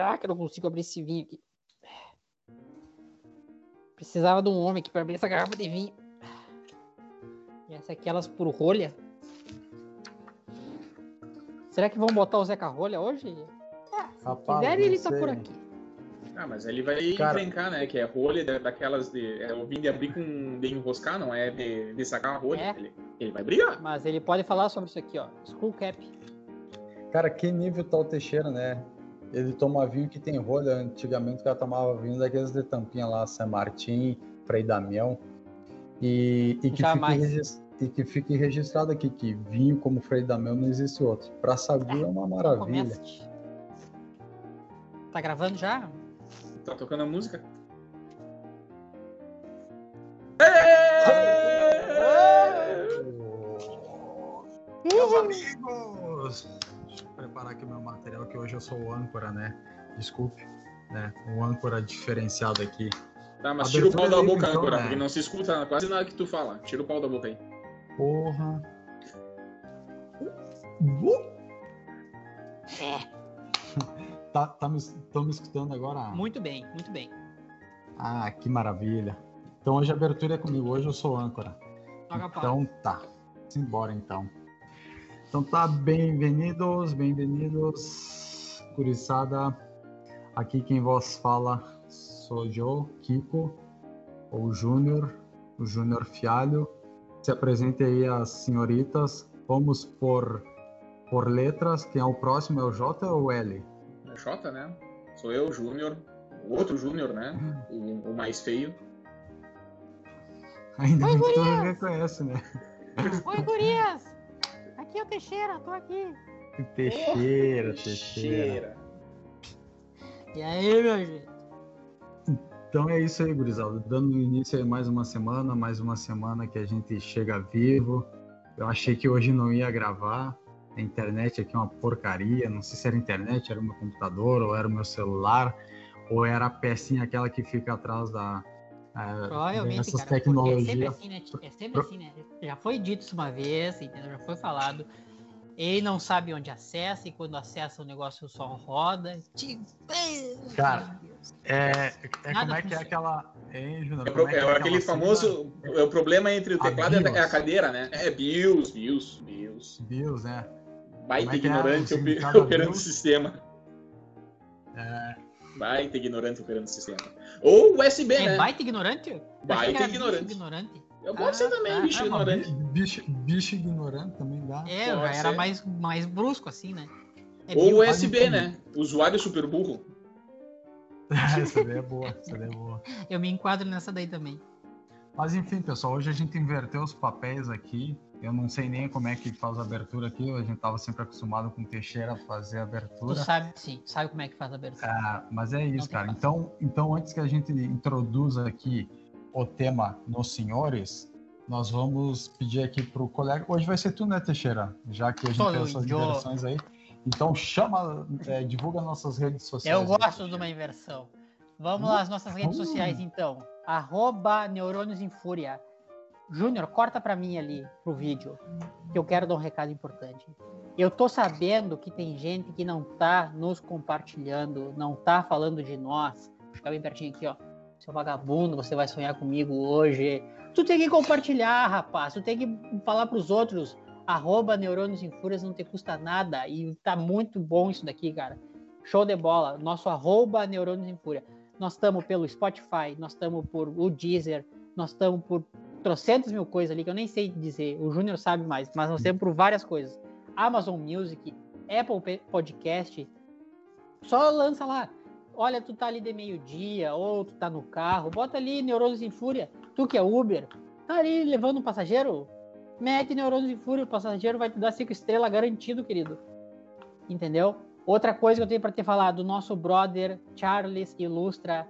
Ah, que eu não consigo abrir esse vinho aqui. Precisava de um homem aqui para abrir essa garrafa de vinho. E essa aqui, elas por rolha. Será que vão botar o Zeca Rolha hoje? É, se Rapaz, quiser, ele tá por aqui. Ah, mas ele vai Cara... encrencar, né? Que é rolha daquelas de. É o vinho de abrir com. de enroscar, não é de, de sacar a rolha. É. Ele, ele vai brigar. Mas ele pode falar sobre isso aqui, ó. Skull Cap. Cara, que nível tá o Teixeira, né? Ele toma vinho que tem rolha. Antigamente o cara tomava vinho daqueles de tampinha lá, San Martin, Frei Damião. E, e, que fique, e que fique registrado aqui que vinho como Frei Damião não existe outro. Pra Sagu é uma maravilha. Tá gravando já? Tá tocando a música? Meus amigos! Preparar aqui o meu material, que hoje eu sou o âncora, né? Desculpe, né? Um âncora diferenciado aqui. Tá, mas tira o pau da boca, então, âncora, né? porque não se escuta quase nada que tu fala. Tira o pau da boca aí. Porra. É. Tá, tá me, estão me escutando agora? Muito bem, muito bem. Ah, que maravilha. Então hoje a abertura é comigo, hoje eu sou âncora. então tá, simbora então. Então tá, bem-vindos, bem-vindos, curiçada. Aqui quem vos fala sou eu, Kiko, ou Júnior, o Júnior Fialho. Se apresente aí as senhoritas. Vamos por, por letras. Quem é o próximo? É o J ou o L? Xota, né? Sou eu, Júnior, o outro Júnior, né? O, o, mais feio. Ainda Oi, que todo mundo reconhece, né? Oi, gurias! Aqui é o Teixeira, tô aqui. Teixeira, oh, Teixeira. E aí, meu gente? Então é isso aí, gurizada. Dando início a mais uma semana, mais uma semana que a gente chega vivo. Eu achei que hoje não ia gravar, a internet aqui é uma porcaria, não sei se era internet, era o meu computador, ou era o meu celular, ou era a pecinha aquela que fica atrás da, Provavelmente, essas cara, tecnologias. É sempre, assim, né? é sempre assim, né? Já foi dito isso uma vez, entendeu? Já foi falado. Ele não sabe onde acessa e quando acessa o negócio só roda. Cara, é, é como é que é aquela. Hein, Júnior, é, pro, é, é aquele famoso. É o problema entre o teclado e a cadeira, né? É BIOS, BIOS, BIOS. BIOS, né? Baita é ignorante é operando o sistema. É. Baita ignorante operando o sistema. Ou USB, é né? Baita ignorante? Baita ignorante. ignorante. Eu posso ah, ser também, tá. bicho ah, ignorante. Bicho, bicho ignorante também dá. É, já era mais, mais brusco assim, né? É Ou USB, né? Usuário super burro. essa daí é boa, essa daí é boa. Eu me enquadro nessa daí também. Mas enfim, pessoal, hoje a gente inverteu os papéis aqui. Eu não sei nem como é que faz a abertura aqui. A gente estava sempre acostumado com o Teixeira fazer a abertura. Tu sabe, sim, sabe como é que faz a abertura. Ah, mas é isso, cara. Então, então, antes que a gente introduza aqui o tema nos senhores, nós vamos pedir aqui para o colega. Hoje vai ser tu, né, Teixeira? Já que a gente tem essas inversões aí. Então, chama, é, divulga nossas redes sociais. Eu gosto aí. de uma inversão. Vamos lá, as nossas redes uh. sociais, então. Arroba Neurônios em Fúria. Júnior, corta para mim ali pro vídeo, que eu quero dar um recado importante. Eu tô sabendo que tem gente que não tá nos compartilhando, não tá falando de nós. Vou ficar bem pertinho aqui, ó. Seu vagabundo, você vai sonhar comigo hoje. Tu tem que compartilhar, rapaz. Tu tem que falar pros outros. Arroba Neurônios em Fúrias não te custa nada. E tá muito bom isso daqui, cara. Show de bola. Nosso arroba Neurônios em Fúria. Nós estamos pelo Spotify, nós estamos por o Deezer, nós estamos por trocentas mil coisas ali que eu nem sei dizer, o Júnior sabe mais, mas nós temos por várias coisas. Amazon Music, Apple Podcast, só lança lá. Olha, tu tá ali de meio-dia, ou tu tá no carro, bota ali Neurônios em Fúria, tu que é Uber, tá ali levando um passageiro, mete Neurônios em Fúria, o passageiro vai te dar cinco estrelas garantido, querido. Entendeu? Outra coisa que eu tenho para te falar do nosso brother Charles Ilustra,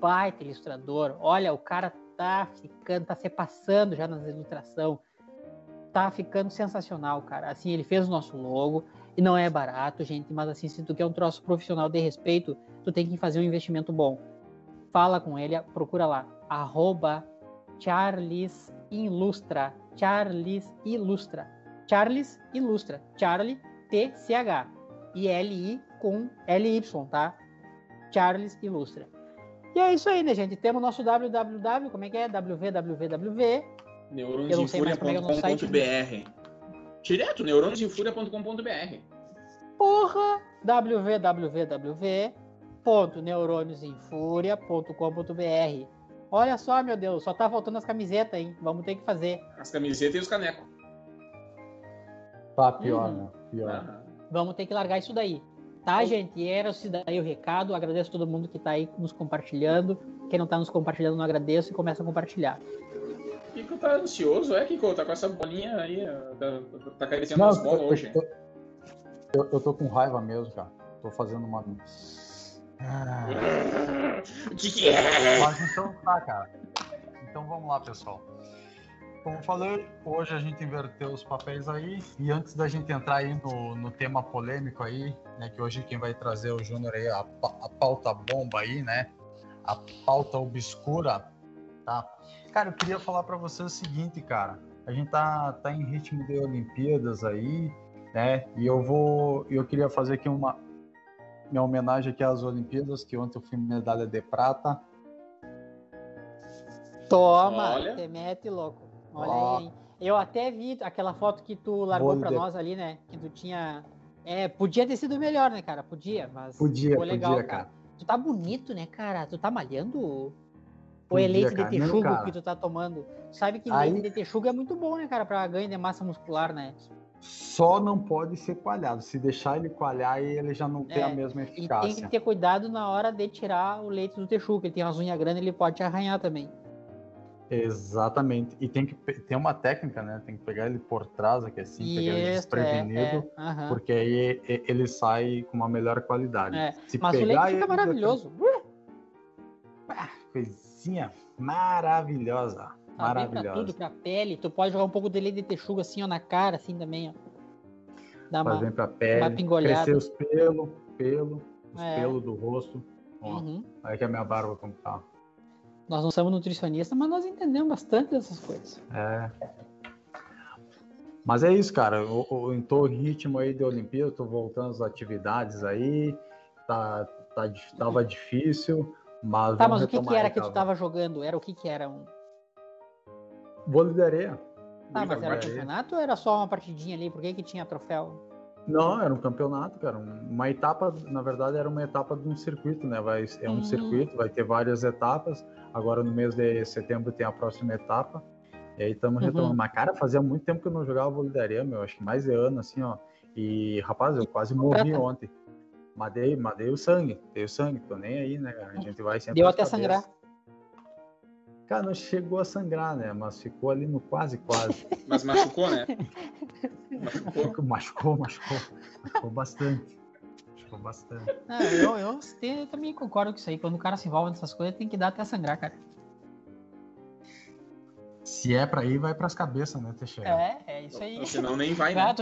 baita ilustrador. Olha, o cara tá ficando, tá se passando já nas ilustração. Tá ficando sensacional, cara. Assim, ele fez o nosso logo e não é barato, gente, mas assim, se tu quer um troço profissional de respeito, tu tem que fazer um investimento bom. Fala com ele, procura lá, arroba Charles Ilustra, Charles Ilustra, Charles Ilustra, Charlie T-C-H e L-I com L-Y, tá? Charles Ilustra. E é isso aí, né, gente? Temos nosso www, como é que é? www. Neurôniosinfúria.com.br é Direto, neurôniosinfúria.com.br Porra! www.neurôniosinfúria.com.br Olha só, meu Deus, só tá faltando as camisetas, hein? Vamos ter que fazer. As camisetas e os canecos. Tá, pior, hum. né? Pior. Vamos ter que largar isso daí. Tá, gente? Era esse daí o recado. Agradeço a todo mundo que tá aí nos compartilhando. Quem não tá nos compartilhando, não agradeço e começa a compartilhar. Kiko tá ansioso, é, Kiko? Tá com essa bolinha aí, tá, tá acariciando as bolas hoje. Eu, eu, eu tô com raiva mesmo, cara. Tô fazendo uma o que, que é? Mas então tá, cara. Então vamos lá, pessoal. Como falei, hoje a gente inverteu os papéis aí. E antes da gente entrar aí no, no tema polêmico aí, né? Que hoje quem vai trazer o Júnior aí, a, a pauta bomba aí, né? A pauta obscura, tá? Cara, eu queria falar para você o seguinte, cara. A gente tá, tá em ritmo de Olimpíadas aí, né? E eu vou. Eu queria fazer aqui uma, minha homenagem aqui às Olimpíadas, que ontem eu fui medalha de prata. Toma, Olha. te mete louco. Olha Ó. aí. Eu até vi aquela foto que tu largou para nós ali, né? Que tu tinha. É, podia ter sido melhor, né, cara? Podia, mas podia, ficou legal, podia, cara. cara. Tu tá bonito, né, cara? Tu tá malhando? Ou é leite de texugo que tu tá tomando? Sabe que aí... leite de texugo é muito bom, né, cara, pra ganho de massa muscular, né? Só não pode ser coalhado. Se deixar ele coalhar, ele já não tem é, a mesma eficácia. E tem que ter cuidado na hora de tirar o leite do texugo. Ele tem umas unhas grandes, ele pode te arranhar também. Exatamente. E tem que ter uma técnica, né? Tem que pegar ele por trás aqui assim, Isso, pegar ele desprevenido, é, é. Uhum. porque aí ele sai com uma melhor qualidade. É. Se Mas pegar, o leite fica maravilhoso. Uh! Ah, coisinha maravilhosa. Tá Maravilhosa. Pra tudo, pra pele. Tu pode jogar um pouco de leite de texuga assim, ó, na cara, assim também, ó. Dá Faz uma, bem pra pele. Uma pingolhada. Crescer os pelos, pelo, os é. pelos do rosto. Ó, uhum. Aí que a minha barba como tá. Nós não somos nutricionistas, mas nós entendemos bastante dessas coisas. É. Mas é isso, cara. Eu, eu, ritmo aí de Olimpíada, tô voltando às atividades aí. Tá, tá, tava difícil, mas. Tá, mas o que, que era que tu tava jogando? Era o que que era? Um... Vôlei de areia. Ah, mas era campeonato ou era só uma partidinha ali? Por que, que tinha troféu? Não, era um campeonato, cara. Uma etapa, na verdade, era uma etapa de um circuito, né? Vai, é um uhum. circuito, vai ter várias etapas. Agora, no mês de setembro, tem a próxima etapa. E aí estamos uhum. retomando. Mas, cara, fazia muito tempo que eu não jogava vôlei de areia, meu. Acho que mais de ano, assim, ó. E, rapaz, eu quase morri ontem. Mas dei, mas dei o sangue, dei o sangue. Tô nem aí, né, cara? A gente vai sempre. Deu até sangrar. Cara, não chegou a sangrar, né? Mas ficou ali no quase, quase. Mas machucou, né? Machucou, machucou, machucou. Machucou bastante. Machucou bastante. Ah, eu, eu, eu, também concordo com isso aí. Quando o cara se envolve nessas coisas, tem que dar até sangrar, cara. Se é pra ir, vai pras cabeças, né, Teixeira? É, é isso aí. Senão nem vai, né?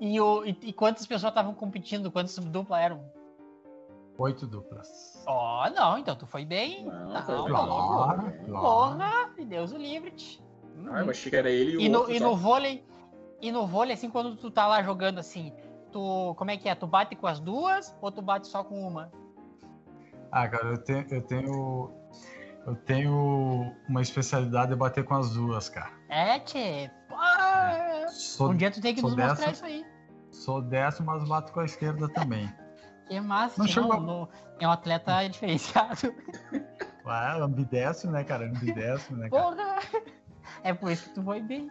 E, o, e, e quantas pessoas estavam competindo? Quantas dupla eram? Oito duplas. Ó, oh, não, então tu foi bem. Não, tá, foi claro, Porra, e Deus o livre. -te. Ah, eu achei que era ele e o e no, outro, e no vôlei, e no vôlei, assim, quando tu tá lá jogando assim, tu. Como é que é? Tu bate com as duas ou tu bate só com uma? Ah, cara, eu tenho. Eu tenho, eu tenho uma especialidade de bater com as duas, cara. É, tchê. É. Sou, um dia tu tem que nos dessa, mostrar isso aí. Sou dessa, mas bato com a esquerda também. Que massa, não, chegou... no, é um atleta diferenciado. Ah, ambidestro, né, cara? Ambidestro, né, cara? Porra! É por isso que tu foi bem.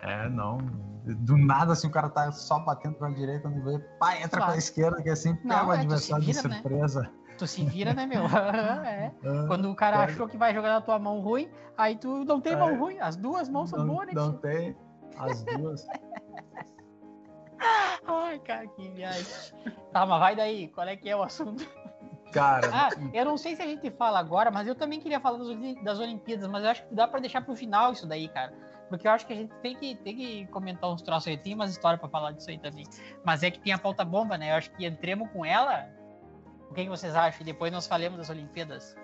É, não. Do nada, assim, o cara tá só batendo pra direita, não vê, pá, entra claro. pra esquerda, que assim pega não, o é, adversário vira, de né? surpresa. Né? Tu se vira, né, meu? é. Ah, Quando o cara achou que vai jogar na tua mão ruim, aí tu não tem é. mão ruim. As duas mãos são não, boas, né? Não tem. As duas. Ai, cara, que viagem. Tá, mas vai daí. Qual é que é o assunto? Cara. Ah, eu não sei se a gente fala agora, mas eu também queria falar das, Olimpíadas, mas eu acho que dá para deixar pro final isso daí, cara. Porque eu acho que a gente tem que, tem que comentar uns troços aí. Tem umas histórias para falar disso aí também. Mas é que tem a pauta bomba, né? Eu acho que entremos com ela. O que, que vocês acham? E depois nós falemos das Olimpíadas.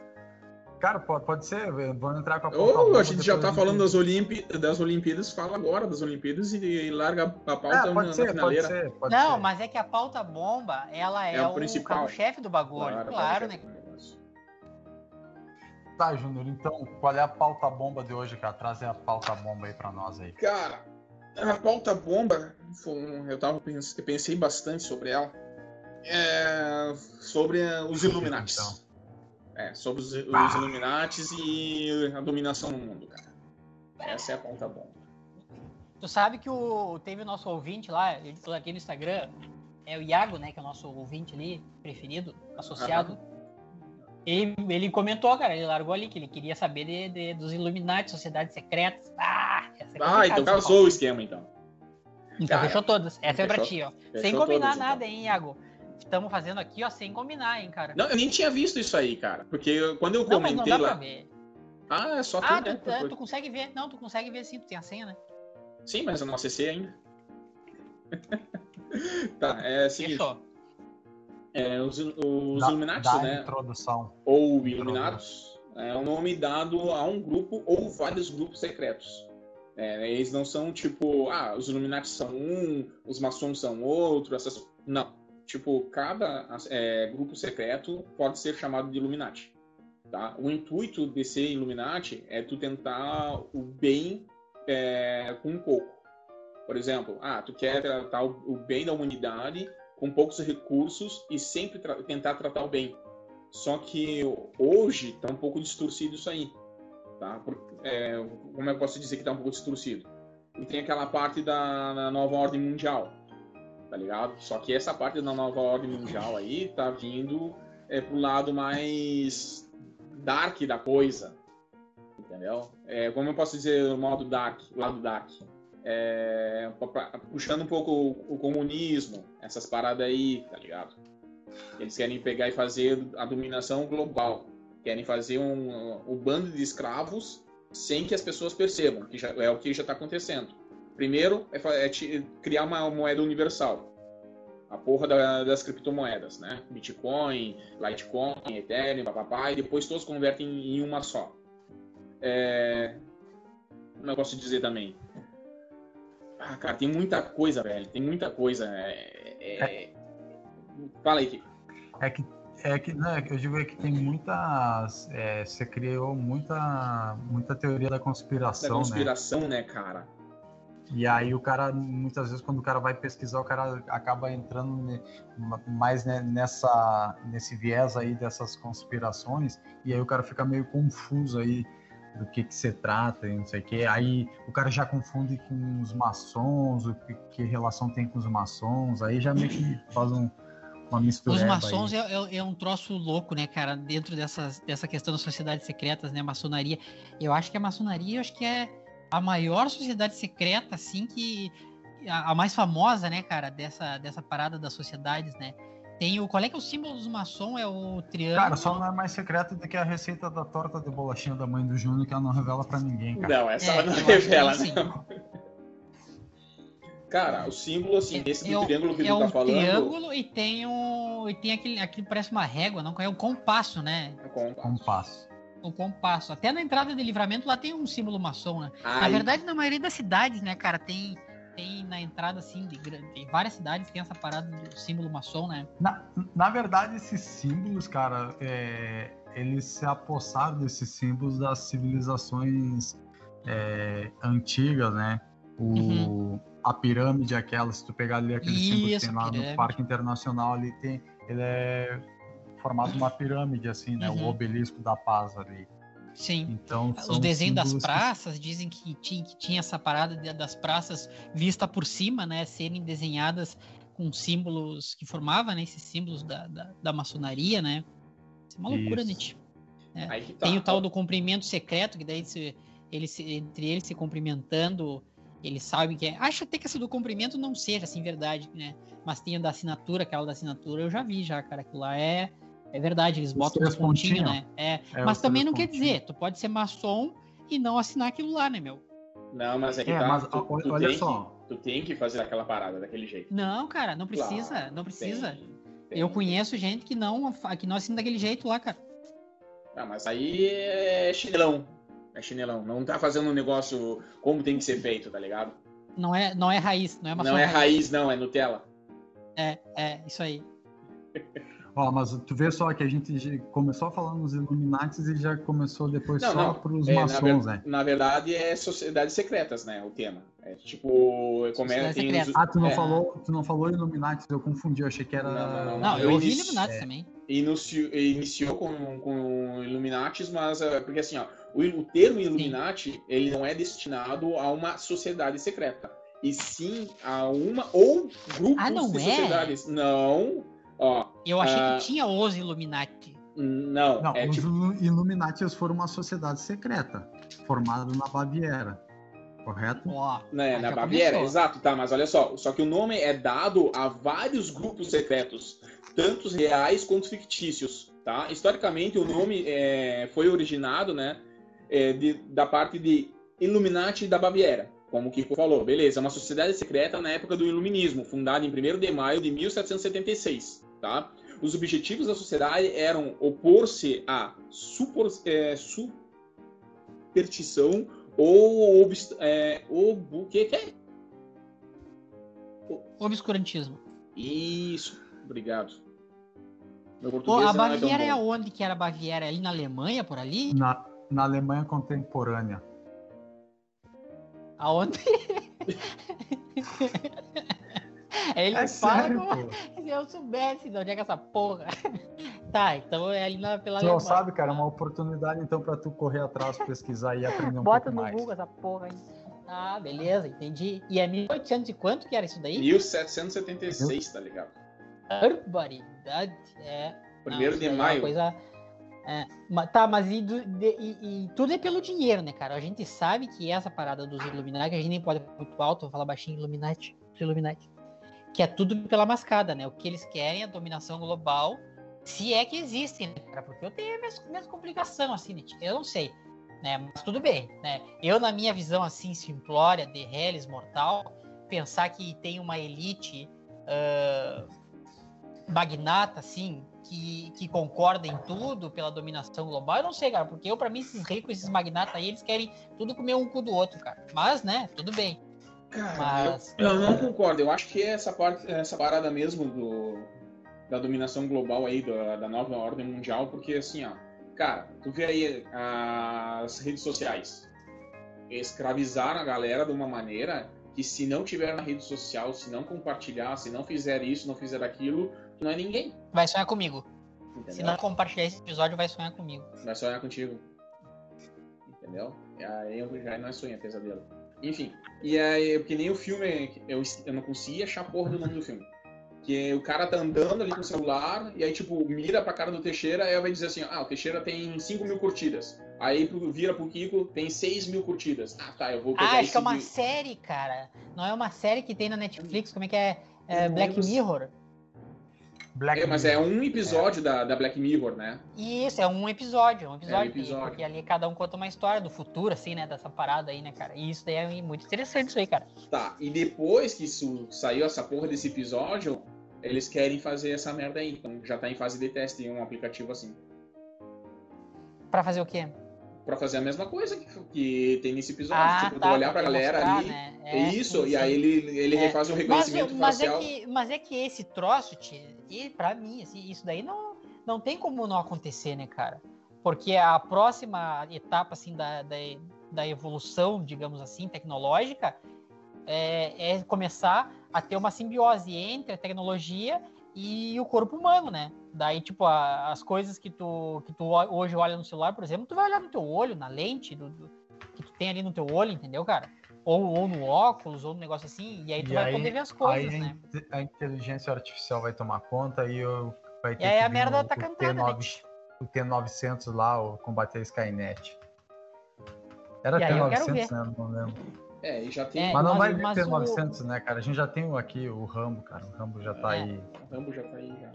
Cara, pode, pode ser, vamos entrar com a pauta. Oh, a gente já tá falando das, Olimpí das Olimpíadas, fala agora das Olimpíadas e, e larga a pauta é, pode na, ser, na Pode ser, pode Não, ser. mas é que a pauta bomba, ela é, é o, o carro-chefe do bagulho, claro, claro né? Tá, Júnior, então, qual é a pauta bomba de hoje, cara? Traz a pauta bomba aí pra nós aí. Cara, a pauta bomba, eu tava pensei, pensei bastante sobre ela, é sobre os Illuminati. Então. É, sobre os, os ah. Illuminates e a dominação no mundo, cara. Essa é a ponta bomba. Tu sabe que o, teve o nosso ouvinte lá, aqui no Instagram, é o Iago, né, que é o nosso ouvinte ali, preferido, associado. Ele, ele comentou, cara, ele largou ali que ele queria saber de, de dos Illuminati, sociedades secretas. Ah, essa é ah então casou o esquema, então. Então cara, fechou todas. Essa fechou, é pra ti, ó. Sem combinar todas, nada, então. hein, Iago estamos fazendo aqui, ó, sem combinar, hein, cara. Não, eu nem tinha visto isso aí, cara. Porque quando eu comentei não, mas não dá lá. Pra ver. Ah, é só tu, ah, né? tu, é, tu consegue ver. Não, tu consegue ver sim, tu tem a senha, né? Sim, mas eu não acessei ainda. tá, é o seguinte. Fechou. É, os os da, Illuminati, né? Introdução. Ou Illuminatos, é o nome dado a um grupo ou vários grupos secretos. É, eles não são tipo, ah, os Illuminati são um, os maçons são outro, essas. Não. Tipo, cada é, grupo secreto pode ser chamado de Illuminati. Tá? O intuito de ser Illuminati é tu tentar o bem é, com pouco. Por exemplo, ah, tu quer tratar o bem da humanidade com poucos recursos e sempre tra tentar tratar o bem. Só que hoje está um pouco distorcido isso aí. Tá? É, como eu posso dizer que está um pouco distorcido? E tem aquela parte da nova ordem mundial tá ligado? Só que essa parte da nova ordem mundial aí tá vindo é, pro lado mais dark da coisa, entendeu? É, como eu posso dizer o modo dark, o lado dark? É, puxando um pouco o, o, comunismo, essas paradas aí, tá ligado? Eles querem pegar e fazer a dominação global, querem fazer um, um bando de escravos sem que as pessoas percebam, que já, é o que já está acontecendo. Primeiro é, é criar uma moeda universal. A porra da, das criptomoedas, né? Bitcoin, Litecoin, Ethereum, papapá, e depois todos convertem em, uma só. É... Como eu posso dizer também? Ah, cara, tem muita coisa, velho. Tem muita coisa. É... É... é. Fala aí, Kiko. É que é que né, eu digo é que tem muitas. É, você criou muita, muita teoria da conspiração. Da conspiração, né, né cara? E aí o cara, muitas vezes, quando o cara vai pesquisar, o cara acaba entrando mais nessa, nesse viés aí dessas conspirações, e aí o cara fica meio confuso aí do que que se trata e não sei o que. Aí o cara já confunde com os maçons, o que, que relação tem com os maçons, aí já meio que faz um, uma mistura. Os maçons é, é, é, um troço louco, né, cara, dentro dessas, dessa questão das sociedades secretas, né, maçonaria. Eu acho que a maçonaria, eu acho que é a maior sociedade secreta, assim, que. A, a, mais famosa, né, cara, dessa, dessa parada das sociedades, né? Tem o. Qual é que é o símbolo dos maçom? É o triângulo. Cara, só não é mais secreto do que a receita da torta de bolachinha da mãe do Júnior, que ela não revela pra ninguém, cara. Não, essa é, ela não revela, não. Cara, o símbolo, assim, desse é, triângulo que é tu tá falando. É um triângulo e tem um. E tem aquele. Aquilo parece uma régua, não? É um compasso, né? É compasso. compasso o compasso. Até na entrada de livramento lá tem um símbolo maçom, né? Ai. Na verdade, na maioria das cidades, né, cara, tem tem na entrada, assim, de, de, várias cidades tem essa parada do símbolo maçom, né? Na, na verdade, esses símbolos, cara, é, eles se apossaram desses símbolos das civilizações é, antigas, né? O, uhum. A pirâmide, aquela, se tu pegar ali aquele Isso, símbolo que tem lá pirâmide. no Parque Internacional, ali tem, ele é formado uma pirâmide, assim, né? Uhum. O obelisco da paz ali. Sim. Então, Os desenhos das praças que... dizem que tinha, que tinha essa parada das praças vista por cima, né? Serem desenhadas com símbolos que formavam, né? Esses símbolos da, da, da maçonaria, né? Isso é uma loucura, Nietzsche. É. Tá, Tem o tal do cumprimento secreto, que daí se, ele se, entre eles se cumprimentando, eles sabem que é. Acho até que essa do cumprimento não seja assim verdade, né? Mas tem o da assinatura, aquela da assinatura, eu já vi já, cara. Aquilo lá é é verdade, eles botam os pontinhos, né? É, é mas também não quer dizer, tu pode ser maçom e não assinar aquilo lá, né, meu? Não, mas é que é, tá, mas, tu, tu olha só. Que, tu tem que fazer aquela parada daquele jeito. Não, cara, não precisa, claro, não precisa. Tem, tem, eu conheço gente que não, que não assina daquele jeito lá, cara. Ah, mas aí é chinelão. É chinelão. Não tá fazendo um negócio como tem que ser feito, tá ligado? Não é, não é raiz, não é Não é raiz, não, é Nutella. É, é, isso aí. Ó, mas tu vê só que a gente começou falando nos Illuminati e já começou depois Não, só não. pros É, na, maçons, ver- né? na verdade, é sociedades secretas, né? O tema. É tipo, é, Sociedades tem os-. Ah, tu não é, falou, tu não falou Illuminati, eu confundi, eu achei que era. Não, não, não, Não, eu eu ouvi inicio- Illuminati é. também. inicio- iniciou com, com Illuminatis, mas é, porque assim, ó, o, o termo Illuminati ele não é destinado a uma sociedade secreta, e sim a uma ou grupos Ah, não de é? sociedades. Não, Eu achei Ah, que tinha os Illuminati. não, Não, é os tipo, Illuminati foram uma sociedade secreta, formada na Baviera, correto? Né, aí na Baviera, começou. exato, tá, mas olha só, só que o nome é dado a vários grupos secretos, tanto reais quanto fictícios, tá? Historicamente, o nome é, foi originado, né, é, de- da parte de Illuminati da Baviera, como o Kiko falou, beleza, uma sociedade secreta na época do Iluminismo, fundada em 1 de maio de 1776, tá? Os objetivos da sociedade eram opor-se à supor, é, superstição ou obst- é, ob- o que que é? Obscurantismo. Isso, obrigado. Meu Pô, português a é Baviera é bom. onde que era a Baviera? Ali na Alemanha, por ali? Na, na Alemanha contemporânea. Aonde? Ele É fala sério, como pô. se eu soubesse de onde é que é essa porra. Tá, então é ali na, pela Tu não Alemanha. sabe, cara, é uma oportunidade então pra tu correr atrás, pesquisar e aprender um Bota pouco no mais. Google essa porra aí. Ah, beleza, entendi. E é 1800 e quanto que era isso daí? 1776, tá ligado? Barbaridade. É. Primeiro Não, de é maio. Coisa... É, tá, mas e, do- de- e- e tudo é pelo dinheiro, né, cara? A gente sabe que essa parada dos Illuminati, a gente nem pode falar muito alto, vou falar baixinho Illuminati, Illuminati, que é tudo pela mascada, né? O que eles querem é a dominação global, se é que existem, né, cara? Porque eu tenho minhas, minhas complicações, assim? Eu não sei, né? Mas tudo bem, né? Eu, na minha visão, assim, simplória, de reles mortal, pensar que tem uma elite ah, magnata, assim, que, que concorda em tudo pela dominação global, eu não sei, cara, porque eu, pra mim, esses ricos, esses magnatas aí, eles querem tudo comer um cu do outro, cara. Mas, né, tudo bem. Cara, Mas- eu, eu não concordo. Eu acho que essa, parte, essa parada mesmo do, da dominação global aí, da, da nova ordem mundial, porque assim, ó, cara, tu vê aí as redes sociais escravizaram a galera de uma maneira que se não tiver na rede social, se não compartilhar, se não fizer isso, não fizer aquilo, tu não é ninguém. Vai sonhar comigo. Entendeu? Se não compartilhar esse episódio, vai sonhar comigo. Vai sonhar contigo. Entendeu? E aí já não é sonho, é pesadelo. Enfim, e aí, que nem o filme, eu, eu não conseguia achar porra do nome do filme. Que o cara tá andando ali com o celular, e aí, tipo, mira pra cara do Teixeira, aí vai dizer assim, ah, o Teixeira tem 5 mil curtidas. Aí vira pro Kiko, tem 6 mil curtidas. Ah, tá, eu vou pegar Ah, acho que é uma série, cara. Não é uma série que tem na Netflix, como é que é? É Black Mirror? Black É, mas é um episódio da, da Black Mirror, né? Isso, é um episódio, um episódio, que- episódio. porque ali cada um conta uma história do futuro, assim, né, dessa parada aí, né, cara. E isso daí é muito interessante isso aí, cara. Tá, e depois que isso saiu essa porra desse episódio, eles querem fazer essa merda aí. Então já tá em fase de teste em um aplicativo assim. Pra fazer o quê? Pra fazer a mesma coisa que, que tem nesse episódio. Ah, tipo, tu tá, olhar pra galera mostrar, ali. né? É isso, sim, e aí sim. ele, ele É. refaz o Mas, reconhecimento mas é facial. que, mas é que esse troço, tio, e pra mim, assim, isso daí não, não tem como não acontecer, né, cara? Porque a próxima etapa, assim, da, da, da evolução, digamos assim, tecnológica, é, é começar a ter uma simbiose entre a tecnologia e o corpo humano, né? Daí, tipo, a- as coisas que tu, que tu ho- hoje olha no celular, por exemplo, tu vai olhar no teu olho, na lente do, do- que tu tem ali no teu olho, entendeu, cara? Ou, ou no óculos, ou no negócio assim, e aí tu E vai aí- poder ver as coisas, né? a inteligência artificial vai tomar conta e eu, vai ter E aí que a merda o, tá o cantada, né? T9, o T900 lá, o combater a Skynet. Era E aí eu quero T900, né? Não lembro. É, e já tem. É, Mas não mas- vai vir mas T900, né, cara? A gente já tem o- aqui o Rambo, cara. O Rambo já tá É. aí. O Rambo já tá aí já.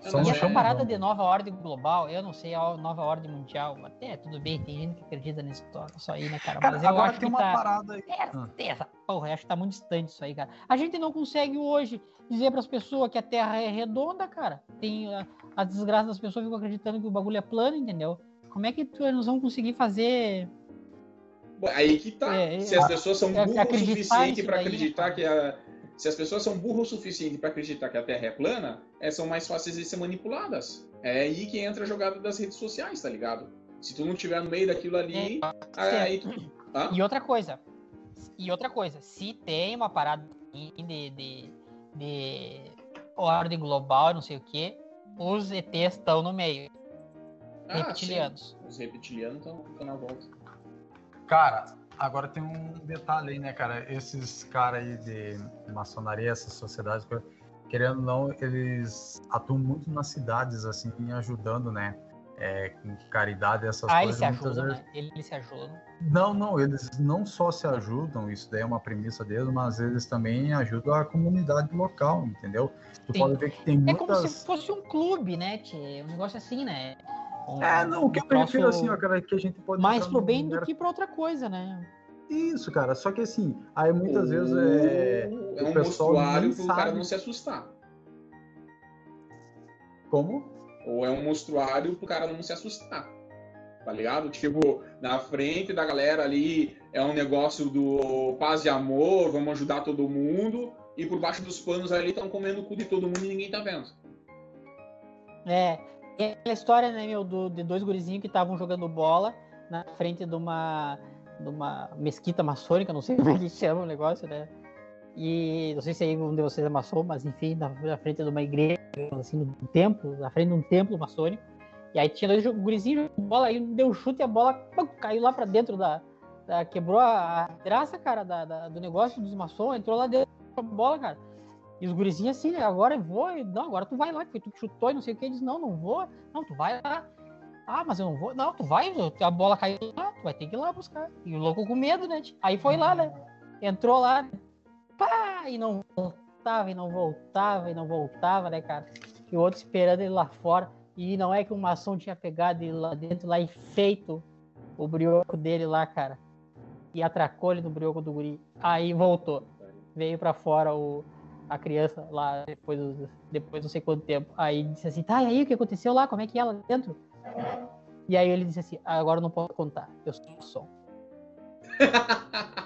Só e essa parada de nova ordem global, eu não sei a nova ordem mundial, até tudo bem, tem gente que acredita nisso só aí, né, cara? Mas cara, eu acho tem que uma tá... parada aí. É, ah. essa, porra, eu acho que tá muito distante isso aí, cara. A gente não consegue hoje dizer para as pessoas que a Terra é redonda, cara. Tem a, a desgraça das pessoas ficam acreditando que o bagulho é plano, entendeu? Como é que nós vamos conseguir fazer Aí que tá. É, se as pessoas são burras o suficiente para acreditar que a, se as pessoas são burras o suficiente para acreditar que a Terra é plana, é, são mais fáceis de ser manipuladas. É aí que entra a jogada das redes sociais, tá ligado? Se tu não tiver no meio daquilo ali, é, aí tu... ah? E outra coisa, e outra coisa, se tem uma parada de, de, de ordem global, não sei o que, os ETs estão no meio. Ah, reptilianos. Sim. Os reptilianos estão na volta. Cara, Agora tem um detalhe aí, né, cara? Esses caras aí de maçonaria, essas sociedades, querendo ou não, eles atuam muito nas cidades, assim, ajudando, né? É, com caridade, essas ah, coisas. Ah, eles se ajudam, vezes... né? Eles se ajudam. Não, não, eles não só se ajudam, isso daí é uma premissa deles, mas eles também ajudam a comunidade local, entendeu? Tu Sim. pode ver que tem muitas... É como se fosse um clube, né, tchê? Um negócio assim, né? Um, é, não, o que eu prefiro assim, ó, cara, que a gente pode. Mais pro bem do que pra outra coisa, né? Isso, cara. Só que assim, aí muitas vezes é. É um mostruário pro sabe. cara não se assustar. Como? Ou é um mostruário pro cara não se assustar. Tá ligado? Tipo, na frente da galera ali é um negócio do paz e amor, vamos ajudar todo mundo. E por baixo dos panos ali estão comendo o cu de todo mundo e ninguém tá vendo. É, e aquela história, né, meu, do, de dois gurizinhos que estavam jogando bola na frente de uma, de uma mesquita maçônica, não sei como é que chama o negócio, né? E não sei se aí um de vocês é maçom, mas enfim, na, na frente de uma igreja, assim, um templo, na frente de um templo maçônico. E aí tinha dois gurizinhos jogando bola, aí deu um chute e a bola caiu lá pra dentro da. da quebrou a, graça, cara, da, da, do negócio dos maçons, entrou lá dentro da bola, cara. E os gurizinhos assim, agora eu vou, não, agora tu vai lá, que tu chutou e não sei o que. Ele diz, não, não vou, não, tu vai lá. Ah, mas eu não vou, não, tu vai, a bola caiu lá, tu vai ter que ir lá buscar. E o louco com medo, né? Aí foi lá, né? Entrou lá, pá, e não voltava, e não voltava, e não voltava, né, cara? E o outro esperando ele lá fora. E não é que o maçom tinha pegado ele lá dentro lá e feito o brioco dele lá, cara. E atracou ele no brioco do guri. Aí voltou. Veio para fora o, a criança lá depois, depois não sei quanto tempo. Aí disse assim, tá, e aí o que aconteceu lá? Como é que é lá dentro? E aí ele disse assim, ah, agora eu não posso contar, eu sou som.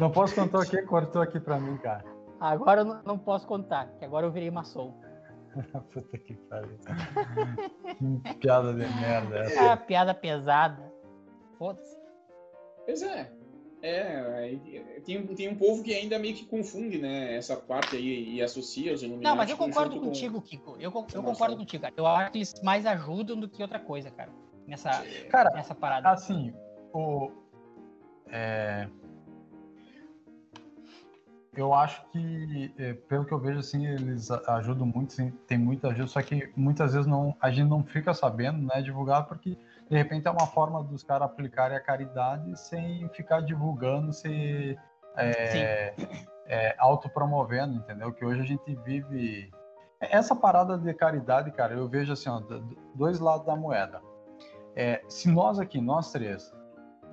Não posso contar o que cortou aqui pra mim, cara. Agora eu não, não posso contar, que agora eu virei maçom. Puta que pariu. que piada de merda essa. Ah, piada pesada. Foda-se. Pois é. É, tem, tem um povo que ainda meio que confunde, né, essa parte aí e associa os Illuminati. Não, mas eu concordo contigo, com... Kiko. Eu, eu concordo contigo, cara. Eu acho que eles mais ajudam do que outra coisa, cara. Nessa, cara, nessa parada. Assim, o. É... Eu acho que, é, pelo que eu vejo, assim, eles ajudam muito, sim, tem muita ajuda, só que muitas vezes não, a gente não fica sabendo, né, divulgar, porque de repente é uma forma dos caras aplicarem a caridade sem ficar divulgando, se é, é, autopromovendo, entendeu? Que hoje a gente vive. Essa parada de caridade, cara, eu vejo assim, ó, dois lados da moeda. É, se nós aqui, nós três,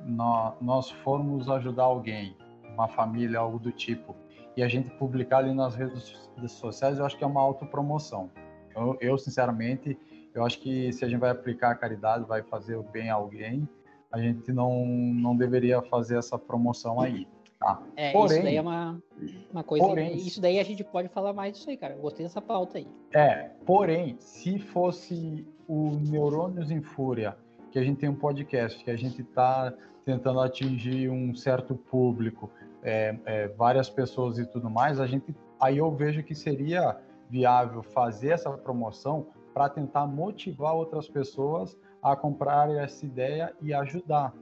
nós, nós formos ajudar alguém, uma família, algo do tipo, e a gente publicar ali nas redes sociais, eu acho que é uma autopromoção. Eu, eu sinceramente, eu acho que se a gente vai aplicar a caridade, vai fazer o bem a alguém, a gente não, não deveria fazer essa promoção aí. Tá? É, porém, isso daí é uma, uma coisa. Porém, isso daí a gente pode falar mais disso aí, cara. Eu gostei dessa pauta aí. É, porém, se fosse o Neurônios em Fúria, que a gente tem um podcast, que a gente está tentando atingir um certo público, é, é, várias pessoas e tudo mais, a gente aí eu vejo que seria viável fazer essa promoção para tentar motivar outras pessoas a comprar essa ideia e ajudar.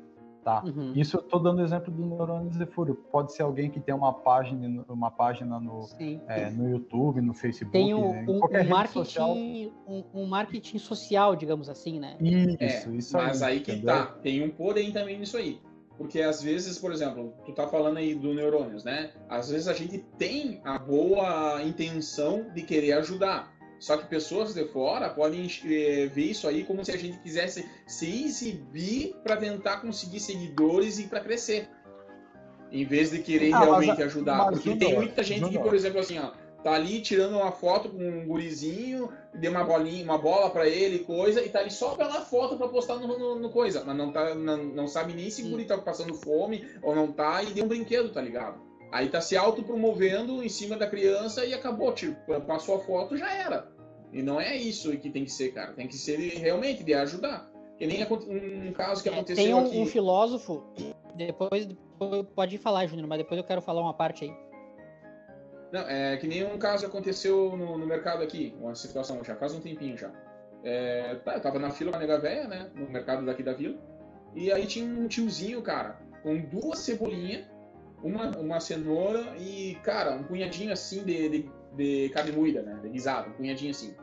Tá? Uhum. Isso eu estou dando exemplo do Neurônios de Fúria. Pode ser alguém que tem uma página, uma página no, é, no YouTube, no Facebook, tem um, um, um marketing, social. Um, um, marketing social, digamos assim, né? Isso, é, isso Mas aí, aí que entendeu? tá. Tem um porém também nisso aí. Porque às vezes, por exemplo, tu tá falando aí do neurônios, né? Às vezes a gente tem a boa intenção de querer ajudar. Só que pessoas de fora podem é, ver isso aí como se a gente quisesse se exibir para tentar conseguir seguidores e para crescer. Em vez de querer ah, realmente mas, ajudar. Mas, Porque tem muita gente que, por exemplo, assim, ó, tá ali tirando uma foto com um gurizinho, deu uma bolinha, uma bola para ele, coisa, e tá ali só pela foto para postar no, no, no, coisa. Mas não, tá, não, não sabe nem se o guri tá passando fome ou não tá, e deu um brinquedo, tá ligado? Aí tá se autopromovendo em cima da criança e acabou, tipo, passou a foto, já era. E não é isso que tem que ser, cara. Tem que ser realmente de ajudar. Que nem um caso que aconteceu Tem um, aqui. um filósofo depois, pode falar, Júnior, mas depois eu quero falar uma parte aí. Não, é que nem um caso aconteceu no, no mercado aqui, uma situação já faz um tempinho já. É, tá, eu tava na fila com a nega véia, né, no mercado daqui da vila, e aí tinha um tiozinho, cara, com duas cebolinhas, uma, uma cenoura e, cara, um punhadinho assim de, de, de carne moída, né, de guisado, um punhadinho assim.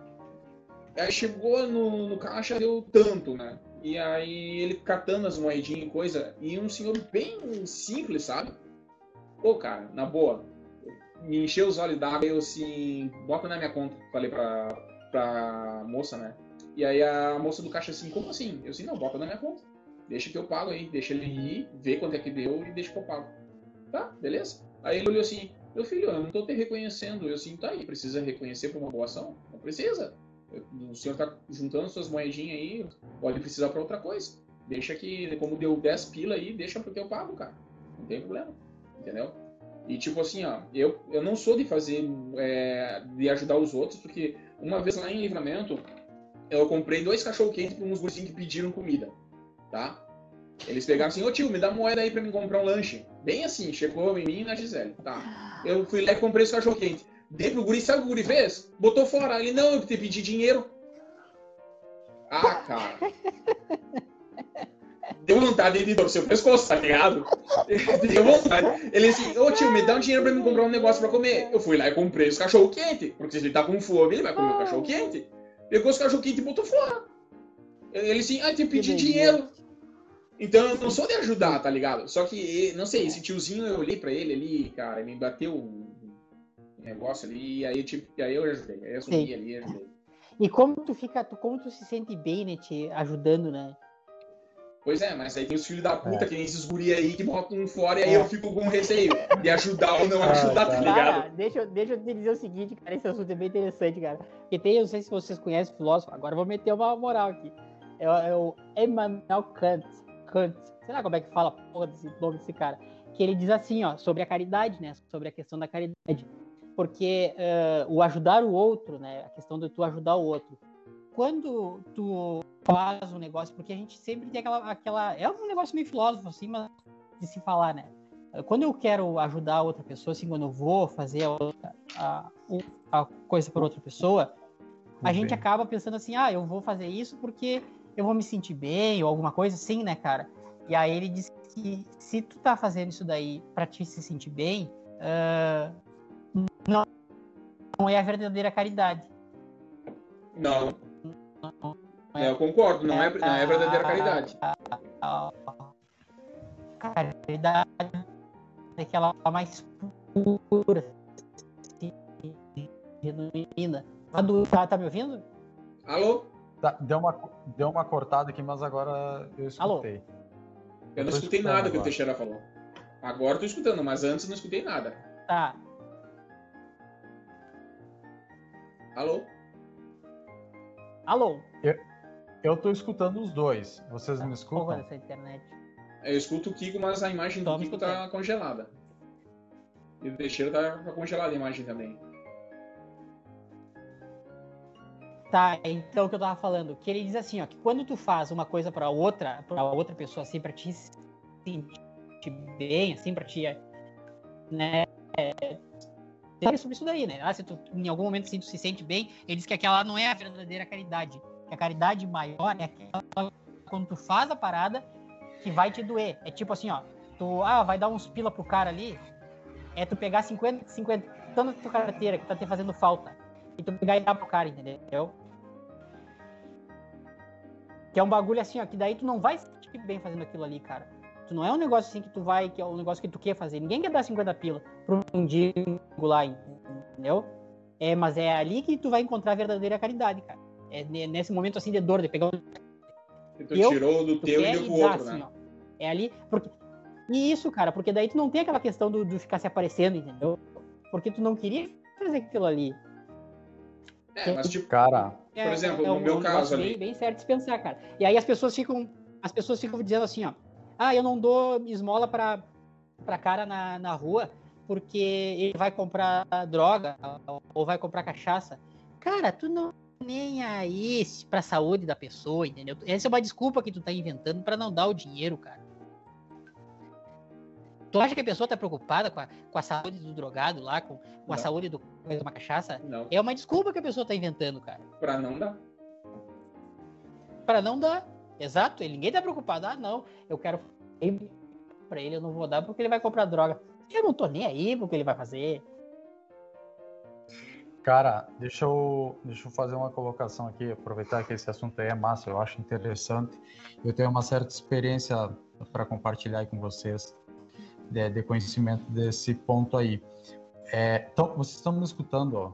Aí chegou no, no caixa, deu tanto, né? E aí ele catando as moedinhas e coisa. E um senhor bem simples, sabe? Pô, cara, na boa. Me encheu os olhos d'água eu assim, bota na minha conta. Falei pra, pra moça, né? E aí a moça do caixa assim, como assim? Eu assim, não, bota na minha conta. Deixa que eu pago aí. Deixa ele ir, ver quanto é que deu e deixa que eu pago. Tá, beleza? Aí ele olhou assim, meu filho, eu não tô te reconhecendo. Eu assim, tá aí, precisa reconhecer por uma boa ação? Não precisa. O senhor está juntando suas moedinhas aí, pode precisar para outra coisa. Deixa que, como deu 10 pila aí, deixa porque eu pago, cara. Não tem problema. Entendeu? E tipo assim, ó, eu, eu não sou de fazer, é, de ajudar os outros, porque uma vez lá em livramento, eu comprei dois cachorro quentes para uns gurizinhos que pediram comida, tá? Eles pegaram assim, ô tio, me dá moeda aí para me comprar um lanche. Bem assim, chegou em mim e na Gisele, tá? Eu fui lá e comprei esse cachorro quente. Dei pro guri, sabe o que o guri fez? Botou fora. Ele, não, eu te pedi dinheiro. Ah, cara. Deu vontade de torcer o pescoço, tá ligado? Deu vontade. Ele disse, ô tio, me dá um dinheiro pra me comprar um negócio pra comer. Eu fui lá e comprei os cachorro quente. Porque se ele tá com fome, ele vai comer o cachorro quente. Pegou os cachorro quente e botou fora. Ele disse, ah, te pedi dinheiro. Então eu não sou de ajudar, tá ligado? Só que, não sei, esse tiozinho, eu olhei pra ele ali, cara, ele me bateu negócio ali, e aí, tipo, aí eu ajudei, aí eu assumi ali e ajudei. E como tu fica, tu, como tu se sente bem, né, te ajudando, né? Pois é, mas aí tem os filhos da puta, é. que nem esses guri aí que botam um fora e aí é. eu fico com receio de ajudar ou não ah, ajudar, tá, tá ligado? Cara, deixa, deixa eu te dizer o seguinte, cara, esse assunto é bem interessante, cara. Porque tem, eu não sei se vocês conhecem o filósofo, agora eu vou meter uma moral aqui. É, é o Emmanuel Kant. Kant. Sei lá como é que fala porra desse nome desse cara. Que ele diz assim, ó, sobre a caridade, né? Sobre a questão da caridade porque uh, o ajudar o outro, né, a questão de tu ajudar o outro. Quando tu faz um negócio, porque a gente sempre tem aquela, aquela é um negócio meio filósofo assim, mas de se falar, né? Quando eu quero ajudar outra pessoa, assim, quando eu vou fazer a, outra, a, a coisa para outra pessoa, a gente acaba pensando assim, ah, eu vou fazer isso porque eu vou me sentir bem ou alguma coisa assim, né, cara? E aí ele diz que se tu tá fazendo isso daí para te se sentir bem, uh, não, não é a verdadeira caridade. Não. não é, eu concordo, não é, não é a verdadeira caridade. Caridade é aquela mais pura, assim, genuína. Tá, tá me ouvindo? Alô? Tá, deu, uma, deu uma cortada aqui, mas agora eu escutei. Alô? Eu não escutei nada agora. que o Teixeira falou. Agora eu tô escutando, mas antes não escutei nada. Tá. Alô? Alô? Eu, eu tô escutando os dois. Vocês tá. me escutam? Essa internet. Eu escuto o Kiko, mas a imagem do Kiko tá congelada. E o Teixeira tá, tá congelada a imagem também. Tá, então o que eu tava falando, que ele diz assim, ó, que quando tu faz uma coisa para outra, para outra pessoa assim, para te sentir bem, assim, para te, né, sobre isso daí, né? Ah, se tu em algum momento tu se sente bem, ele diz que aquela não é a verdadeira caridade. Que a caridade maior é aquela quando tu faz a parada que vai te doer. É tipo assim, ó, tu ah, vai dar uns pila pro cara ali, é tu pegar 50, 50 tanto tua carteira que tá te fazendo falta e tu pegar e dar pro cara, entendeu? Que é um bagulho assim, ó, que daí tu não vai se sentir bem fazendo aquilo ali, cara. Tu não é um negócio assim que tu vai, que é um negócio que tu quer fazer. Ninguém quer dar 50 pila pra um dingo lá, entendeu? É, mas é ali que tu vai encontrar a verdadeira caridade, cara. É nesse momento assim de dor, de pegar o. Tu eu, tirou do teu e deu pro outro, assim, né? Ó, é ali. Porque... E isso, cara, porque daí tu não tem aquela questão do, do ficar se aparecendo, entendeu? Porque tu não queria fazer aquilo ali. É, mas tipo, cara. É, por exemplo, é, no meu caso ali. Bem, bem certo de pensar, cara. E aí as pessoas ficam. As pessoas ficam dizendo assim, ó. Ah, eu não dou esmola pra, pra cara na, na rua porque ele vai comprar droga ou vai comprar cachaça. Cara, tu não nem aí pra saúde da pessoa, entendeu? Essa é uma desculpa que tu tá inventando para não dar o dinheiro, cara. Tu acha que a pessoa tá preocupada com a, com a saúde do drogado lá, com, com a saúde do uma cachaça? Não. É uma desculpa que a pessoa tá inventando, cara. Pra não dar. Pra não dar. Exato. Ele, ninguém tá preocupado. Ah, não, eu quero para ele, eu não vou dar porque ele vai comprar droga. Eu não tô nem aí porque ele vai fazer. Cara, deixa eu, deixa eu fazer uma colocação aqui, aproveitar que esse assunto aí é massa, eu acho interessante. Eu tenho uma certa experiência para compartilhar com vocês de, de, conhecimento desse ponto aí. É, então, vocês estão me escutando, ó?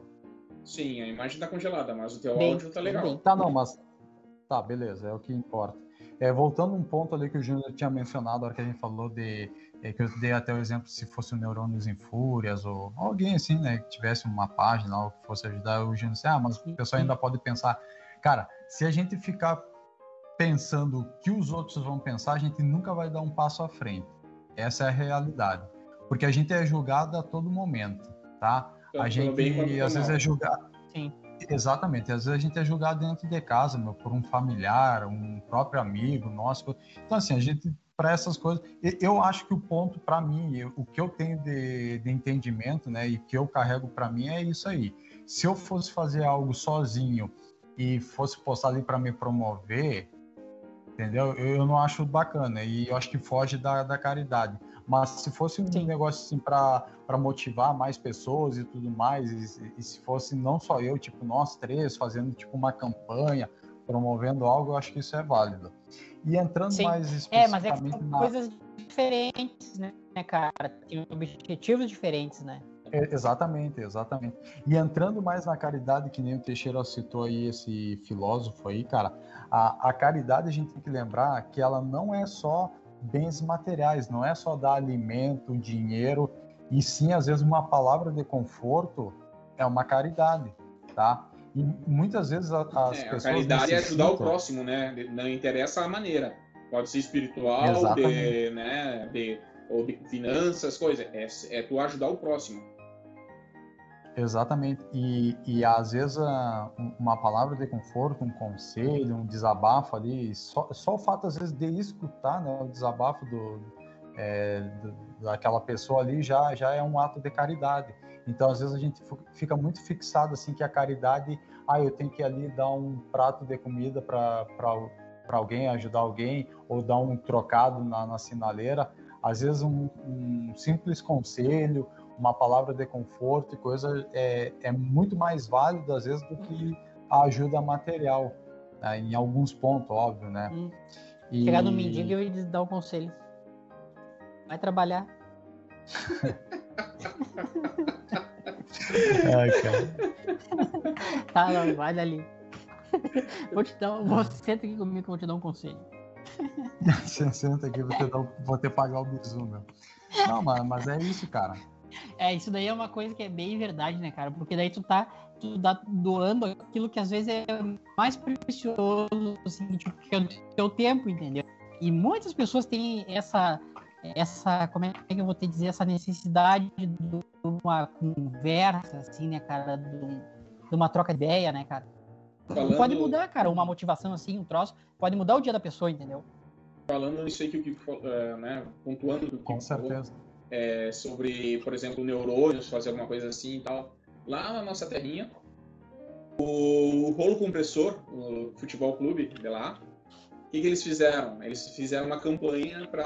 Sim, a imagem está congelada, mas o teu bem, áudio tá legal. Bem. Tá, não, mas tá, beleza, é o que importa. É, voltando um ponto ali que o Júnior tinha mencionado, na hora que a gente falou de. É, que eu dei até o exemplo se fosse o Neurônios em Fúrias, ou alguém assim, né, que tivesse uma página ou que fosse ajudar o Júnior, assim, ah, mas o pessoal ainda pode pensar. Cara, se a gente ficar pensando o que os outros vão pensar, a gente nunca vai dar um passo à frente. Essa é a realidade. Porque a gente é julgado a todo momento, tá? a gente, às vezes, é julgado. Sim. Exatamente. Às vezes a gente é julgado dentro de casa, meu, por um familiar, um próprio amigo nosso. Então, assim, a gente, para essas coisas, eu acho que o ponto para mim, o que eu tenho de, de entendimento, né, e que eu carrego para mim é isso aí. Se eu fosse fazer algo sozinho e fosse postar ali para me promover, entendeu? Eu, eu, não acho bacana e eu acho que foge da, da caridade. Mas se fosse um Sim. negócio assim para motivar mais pessoas e tudo mais, e, e, se fosse não só eu, tipo nós três fazendo tipo uma campanha, promovendo algo, eu acho que isso é válido. E entrando Sim. mais especificamente É, mas é na... coisas diferentes, né, cara? Tem objetivos diferentes, né? É, exatamente, exatamente. E entrando mais na caridade, que nem o Teixeira citou aí, esse filósofo aí, cara, a, a caridade a gente tem que lembrar que ela não é só bens materiais, não é só dar alimento, dinheiro, e sim, às vezes, uma palavra de conforto é uma caridade, tá? E muitas vezes as é, pessoas. A caridade é ajudar o próximo, né? Não interessa a maneira. Pode ser espiritual, de, né, de, ou de finanças, coisas. É, é tu ajudar o próximo. Exatamente. E, e às vezes uma palavra de conforto, um conselho, um desabafo ali, só, só o fato às vezes de escutar né, o desabafo do, é, do, daquela pessoa ali já, já é um ato de caridade. Então às vezes a gente fica muito fixado assim que a caridade, ah, eu tenho que ali dar um prato de comida para alguém, ajudar alguém, ou dar um trocado na, na sinaleira. Às vezes um, um simples conselho, uma palavra de conforto e coisa é, é muito mais válido às vezes do que a ajuda material, né? em alguns pontos, óbvio, né? Hum. E... Chegar no mendigo e eles dar um conselho. Vai trabalhar. Ai, cara. Tá, não, vai dali. Vou te dar, vou, senta aqui comigo que eu vou te dar um conselho. senta aqui, vou te, dar, vou te pagar o bisu, meu. Não, mas, mas é isso, cara. É, isso daí é uma coisa que é bem verdade, né, cara? Porque daí tu tá, tu tá doando aquilo que às vezes é mais precioso, assim, tipo, que é o teu tempo, entendeu? E muitas pessoas têm essa, essa, como é que eu vou te dizer, essa necessidade de uma conversa, assim, né, cara? De uma troca de ideia, né, cara? Falando... Pode mudar, cara, uma motivação assim, um troço, pode mudar o dia da pessoa, entendeu? Falando nisso aí que o Kiko, uh, né, pontuando do que Com certeza. Falou, é, sobre, por exemplo, neurônios, fazer alguma coisa assim e tal. Lá na nossa terrinha, o Rolo Compressor, o futebol clube de lá, o que, que eles fizeram? Eles fizeram uma campanha para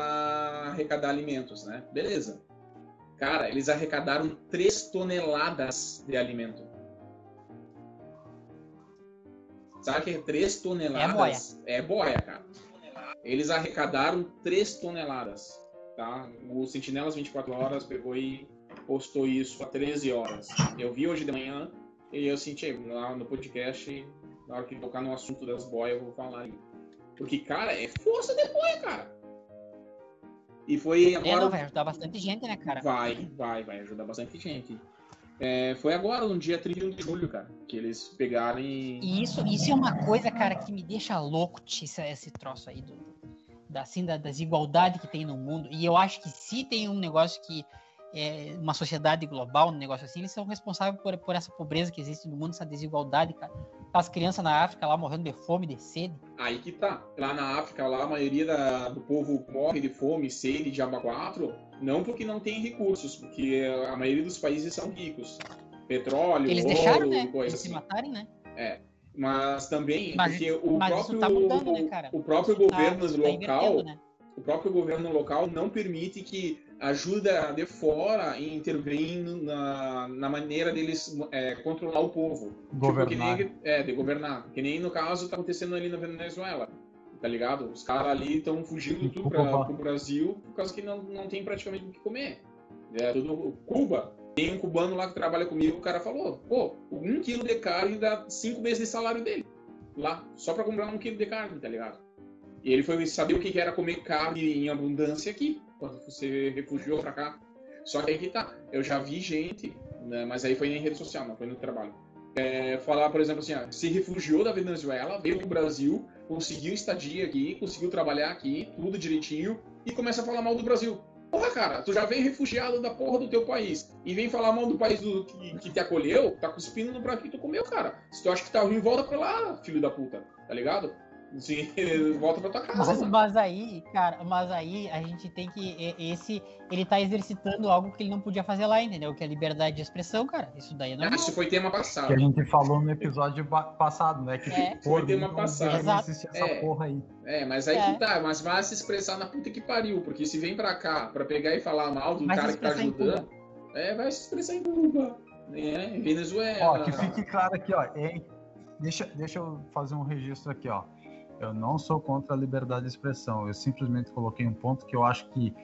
arrecadar alimentos, né? Beleza. Cara, eles arrecadaram 3 toneladas de alimento. Sabe que 3 toneladas? É boia. É boia, cara. Eles arrecadaram 3 toneladas. Tá? O Sentinelas 24 Horas pegou e postou isso há 13 horas. Eu vi hoje de manhã E eu senti, lá no podcast, na hora que tocar no assunto das boias, eu vou falar aí. Porque, cara, é força de boia, cara. E foi agora. É, não, vai ajudar bastante gente, né, cara? Vai, vai, vai ajudar bastante gente. É, foi agora, no dia 31 de julho, cara, que eles pegaram e. E isso, isso é uma coisa, cara, que me deixa louco, esse, esse troço aí do, da, assim, da desigualdade que tem no mundo. E eu acho que se tem um negócio que é, uma sociedade global, um negócio assim, eles são responsáveis por, por essa pobreza que existe no mundo, essa desigualdade, cara. As crianças na África lá morrendo de fome, de sede. Aí que tá. Lá na África, lá a maioria da, do povo morre de fome, sede, de aba 4, não porque não tem recursos, porque a maioria dos países são ricos. Petróleo, Eles ouro, deixaram, né? coisa Eles assim. se matarem, né? É. Mas também, Mas- porque o próprio, tá mudando, né, cara? o próprio Tá- governo tá local né? o próprio governo local não permite que ajuda de fora e intervir na, na maneira deles é, controlar o povo. Governar. Tipo, nem, é, de governar. Que nem no caso tá acontecendo ali na Venezuela. Tá ligado? Os caras ali estão fugindo tudo para Cuba. o Brasil por causa que não, não tem praticamente o que comer. É tudo Cuba. Tem um cubano lá que trabalha comigo, o cara falou, pô, um quilo de carne dá cinco meses de salário dele. Lá, só para comprar um quilo de carne, tá ligado? E ele foi saber o que era comer carne em abundância aqui, quando você refugiou pra cá. Só que aí que tá. Eu já vi gente, né, mas aí foi em rede social, não foi no trabalho. É, falar, por exemplo, assim, ó, se refugiou da Venezuela, veio pro Brasil, conseguiu estadia aqui, conseguiu trabalhar aqui, tudo direitinho, e começa a falar mal do Brasil. Porra, cara, tu já vem refugiado da porra do teu país e vem falar mal do país do, que, que te acolheu, tá cuspindo no prato que tu comeu, cara. Se tu acha que tá ruim, volta pra lá, filho da puta, tá ligado? Volta pra tua casa, Mas, mas aí, cara, mas aí a gente tem que. Esse. Ele tá exercitando algo que ele não podia fazer lá, entendeu? Que é a liberdade de expressão, cara. Isso daí é Ah. Isso foi tema Que passado. a gente falou no episódio passado, né? Que É. Foi tema não passado. Exato. É. porra aí. É, mas aí É. que tá, mas vai se expressar na puta que pariu, porque se vem pra cá pra pegar e falar mal do Vai cara que tá em ajudando, é, vai se expressar em Cuba, né? Em Venezuela. Ó, que fique claro aqui, ó. hein? Deixa, deixa eu fazer um registro aqui, ó. Eu não sou contra a liberdade de expressão. Eu simplesmente coloquei um ponto que eu acho que,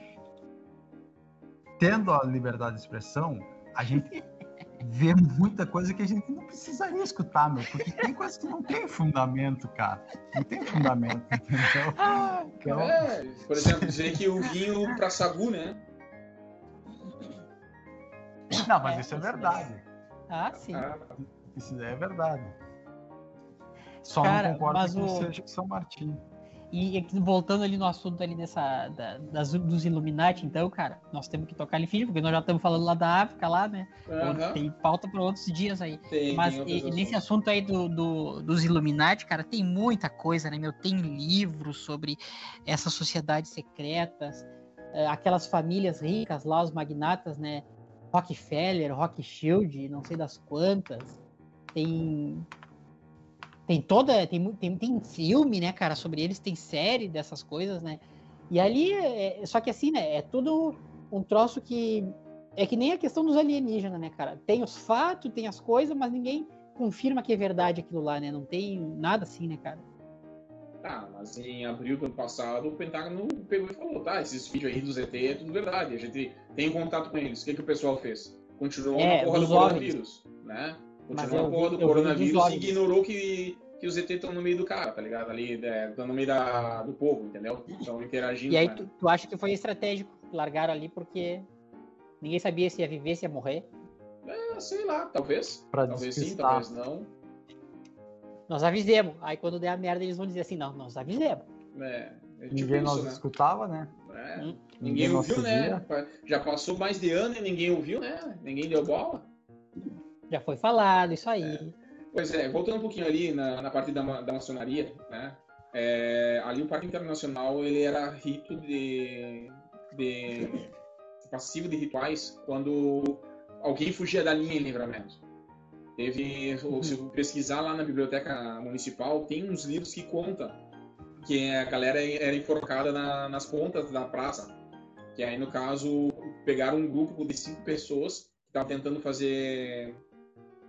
tendo a liberdade de expressão, a gente vê muita coisa que a gente não precisaria escutar, meu. Porque tem coisas que não tem fundamento, cara. Não tem fundamento, entendeu? Então, É, por exemplo, dizer que o vinho pra sagu, né? não, mas É, isso é verdade. Ah, sim. Ah, Isso é verdade. Só Cara, não concordo mas que o- seja São Martinho. E voltando ali no assunto ali nessa, da- das, dos Illuminati, então, cara, nós temos que tocar ali firme, porque nós já estamos falando lá da África, lá, né? aham. Tem pauta para outros dias aí. Tem, Mas tem e- nesse assunto aí do, do- dos Illuminati, cara, tem muita coisa, né, meu? Tem livros sobre essas sociedades secretas, eh, aquelas famílias ricas lá, os magnatas, né? Rockefeller, Rothschild, não sei das quantas. Tem. Tem toda. Tem, tem, tem filme, né, cara, sobre eles, tem série dessas coisas, né? E ali, é, só que assim, né, é tudo um troço que. É que nem a questão dos alienígenas, né, cara? Tem os fatos, tem as coisas, mas ninguém confirma que é verdade aquilo lá, né? Não tem nada assim, né, cara? Tá, mas em abril do ano passado, o Pentágono pegou e falou, tá, esses vídeos aí do ZT é tudo verdade, a gente tem contato com eles. O que, que o pessoal fez? Continuou É, na porra do coronavírus, né? Mas Continuou eu na porra vi- do eu vi coronavírus e ignorou que, que os ZT estão no meio do cara, tá ligado? Ali, estão no meio da, do povo, entendeu? Estão interagindo. E aí né? tu, tu acha que foi estratégico largar ali porque ninguém sabia se ia viver, se ia morrer? Ah, sei lá, talvez. Pra talvez sim, despistar. talvez não. Nós avisemos. Aí quando der a merda, eles vão dizer assim, não, nós avisemos. É, é tipo Ninguém isso, nos né? escutava, né? É, Hum. Ninguém nos ouviu, né? Já passou mais de ano e ninguém ouviu, né? Ninguém deu bola. Já foi falado, isso aí. Pois é, voltando um pouquinho ali na, na parte da, da maçonaria, né? É, ali o Parque Internacional ele era rito de, de passivo de rituais quando alguém fugia da linha em livramento. Teve, ou se pesquisar lá na biblioteca municipal, tem uns livros que contam que a galera era enforcada na- nas pontas da praça. Que aí, no caso, pegaram um grupo de cinco pessoas que estavam tentando fazer.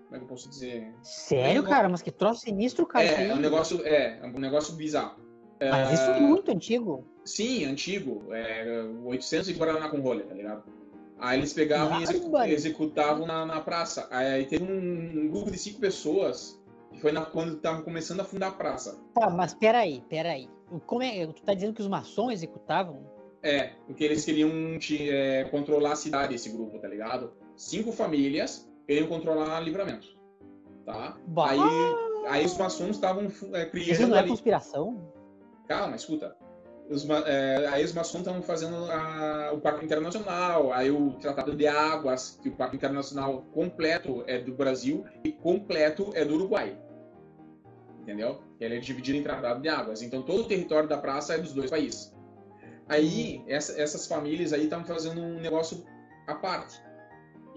Como é que eu posso dizer? Sério, É, cara? Mas que troço sinistro, cara. É, é um negócio, é, é um negócio bizarro. Mas isso é muito antigo. Sim, antigo. É, 800 e Guaraná com rolha, tá ligado? Aí eles pegavam e execu- Bárbaro. executavam na, na praça. Aí teve um, um grupo de cinco pessoas, que foi na- quando estavam começando a fundar a praça. Tá, mas peraí, peraí. Como é, tu tá dizendo que os maçons executavam? É, porque eles queriam te, é, controlar a cidade, esse grupo, tá ligado? Cinco famílias queriam controlar livramento. Tá? Bah, Aí, aí os maçons estavam é, isso criando não é ali. conspiração? Calma, escuta. Os, é, aí os maçons estavam fazendo a- o Pacto Internacional, aí o Tratado de Águas, que o Pacto Internacional completo é do Brasil e completo é do Uruguai. Entendeu? Ele é dividido em Tratado de Águas. Então todo o território da praça é dos dois países. Aí essa- essas famílias aí estavam fazendo um negócio à parte.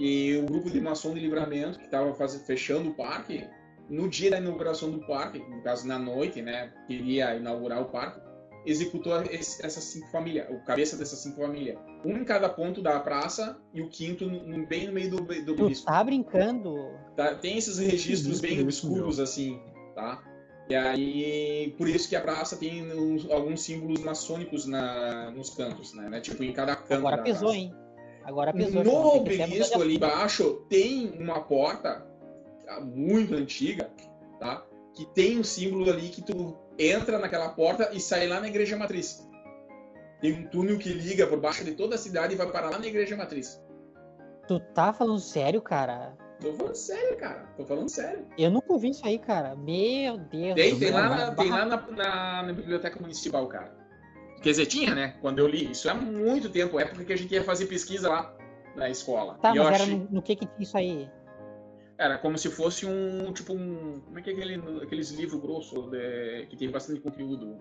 E o grupo de maçom de livramento que estava fechando o parque, no dia da inauguração do parque, no caso na noite, né, queria inaugurar o parque, executou esse- essas cinco famílias, o cabeça dessas cinco famílias. Um em cada ponto da praça e o quinto no- bem no meio do, do Tu obelisco. tá brincando? Tá? Tem esses registros Isso, bem obscuros assim, tá? E aí, por isso que a praça tem uns- alguns símbolos maçônicos na, nos cantos, né? né? Tipo, em cada canto Agora pesou, praça. hein? Agora pesou. No até obelisco ali embaixo tem uma porta tá, muito antiga, tá? Que tem um símbolo ali que tu entra naquela porta e sai lá na igreja matriz. Tem um túnel que liga por baixo de toda a cidade e vai parar lá na igreja matriz. Tu tá falando sério, cara? Tô falando sério, cara. Tô falando sério. Eu nunca ouvi isso aí, cara. Meu Deus. Tem, tem lá, na, tem lá na, na- na biblioteca municipal, cara. Quer dizer, tinha, né? Quando eu li. Isso há muito tempo, época que a gente ia fazer pesquisa lá na escola. Tá, E mas era achei- no, no que que isso aí? Era como se fosse um, tipo um... Como é que é aquele, aqueles livros grossos de- que tem bastante conteúdo?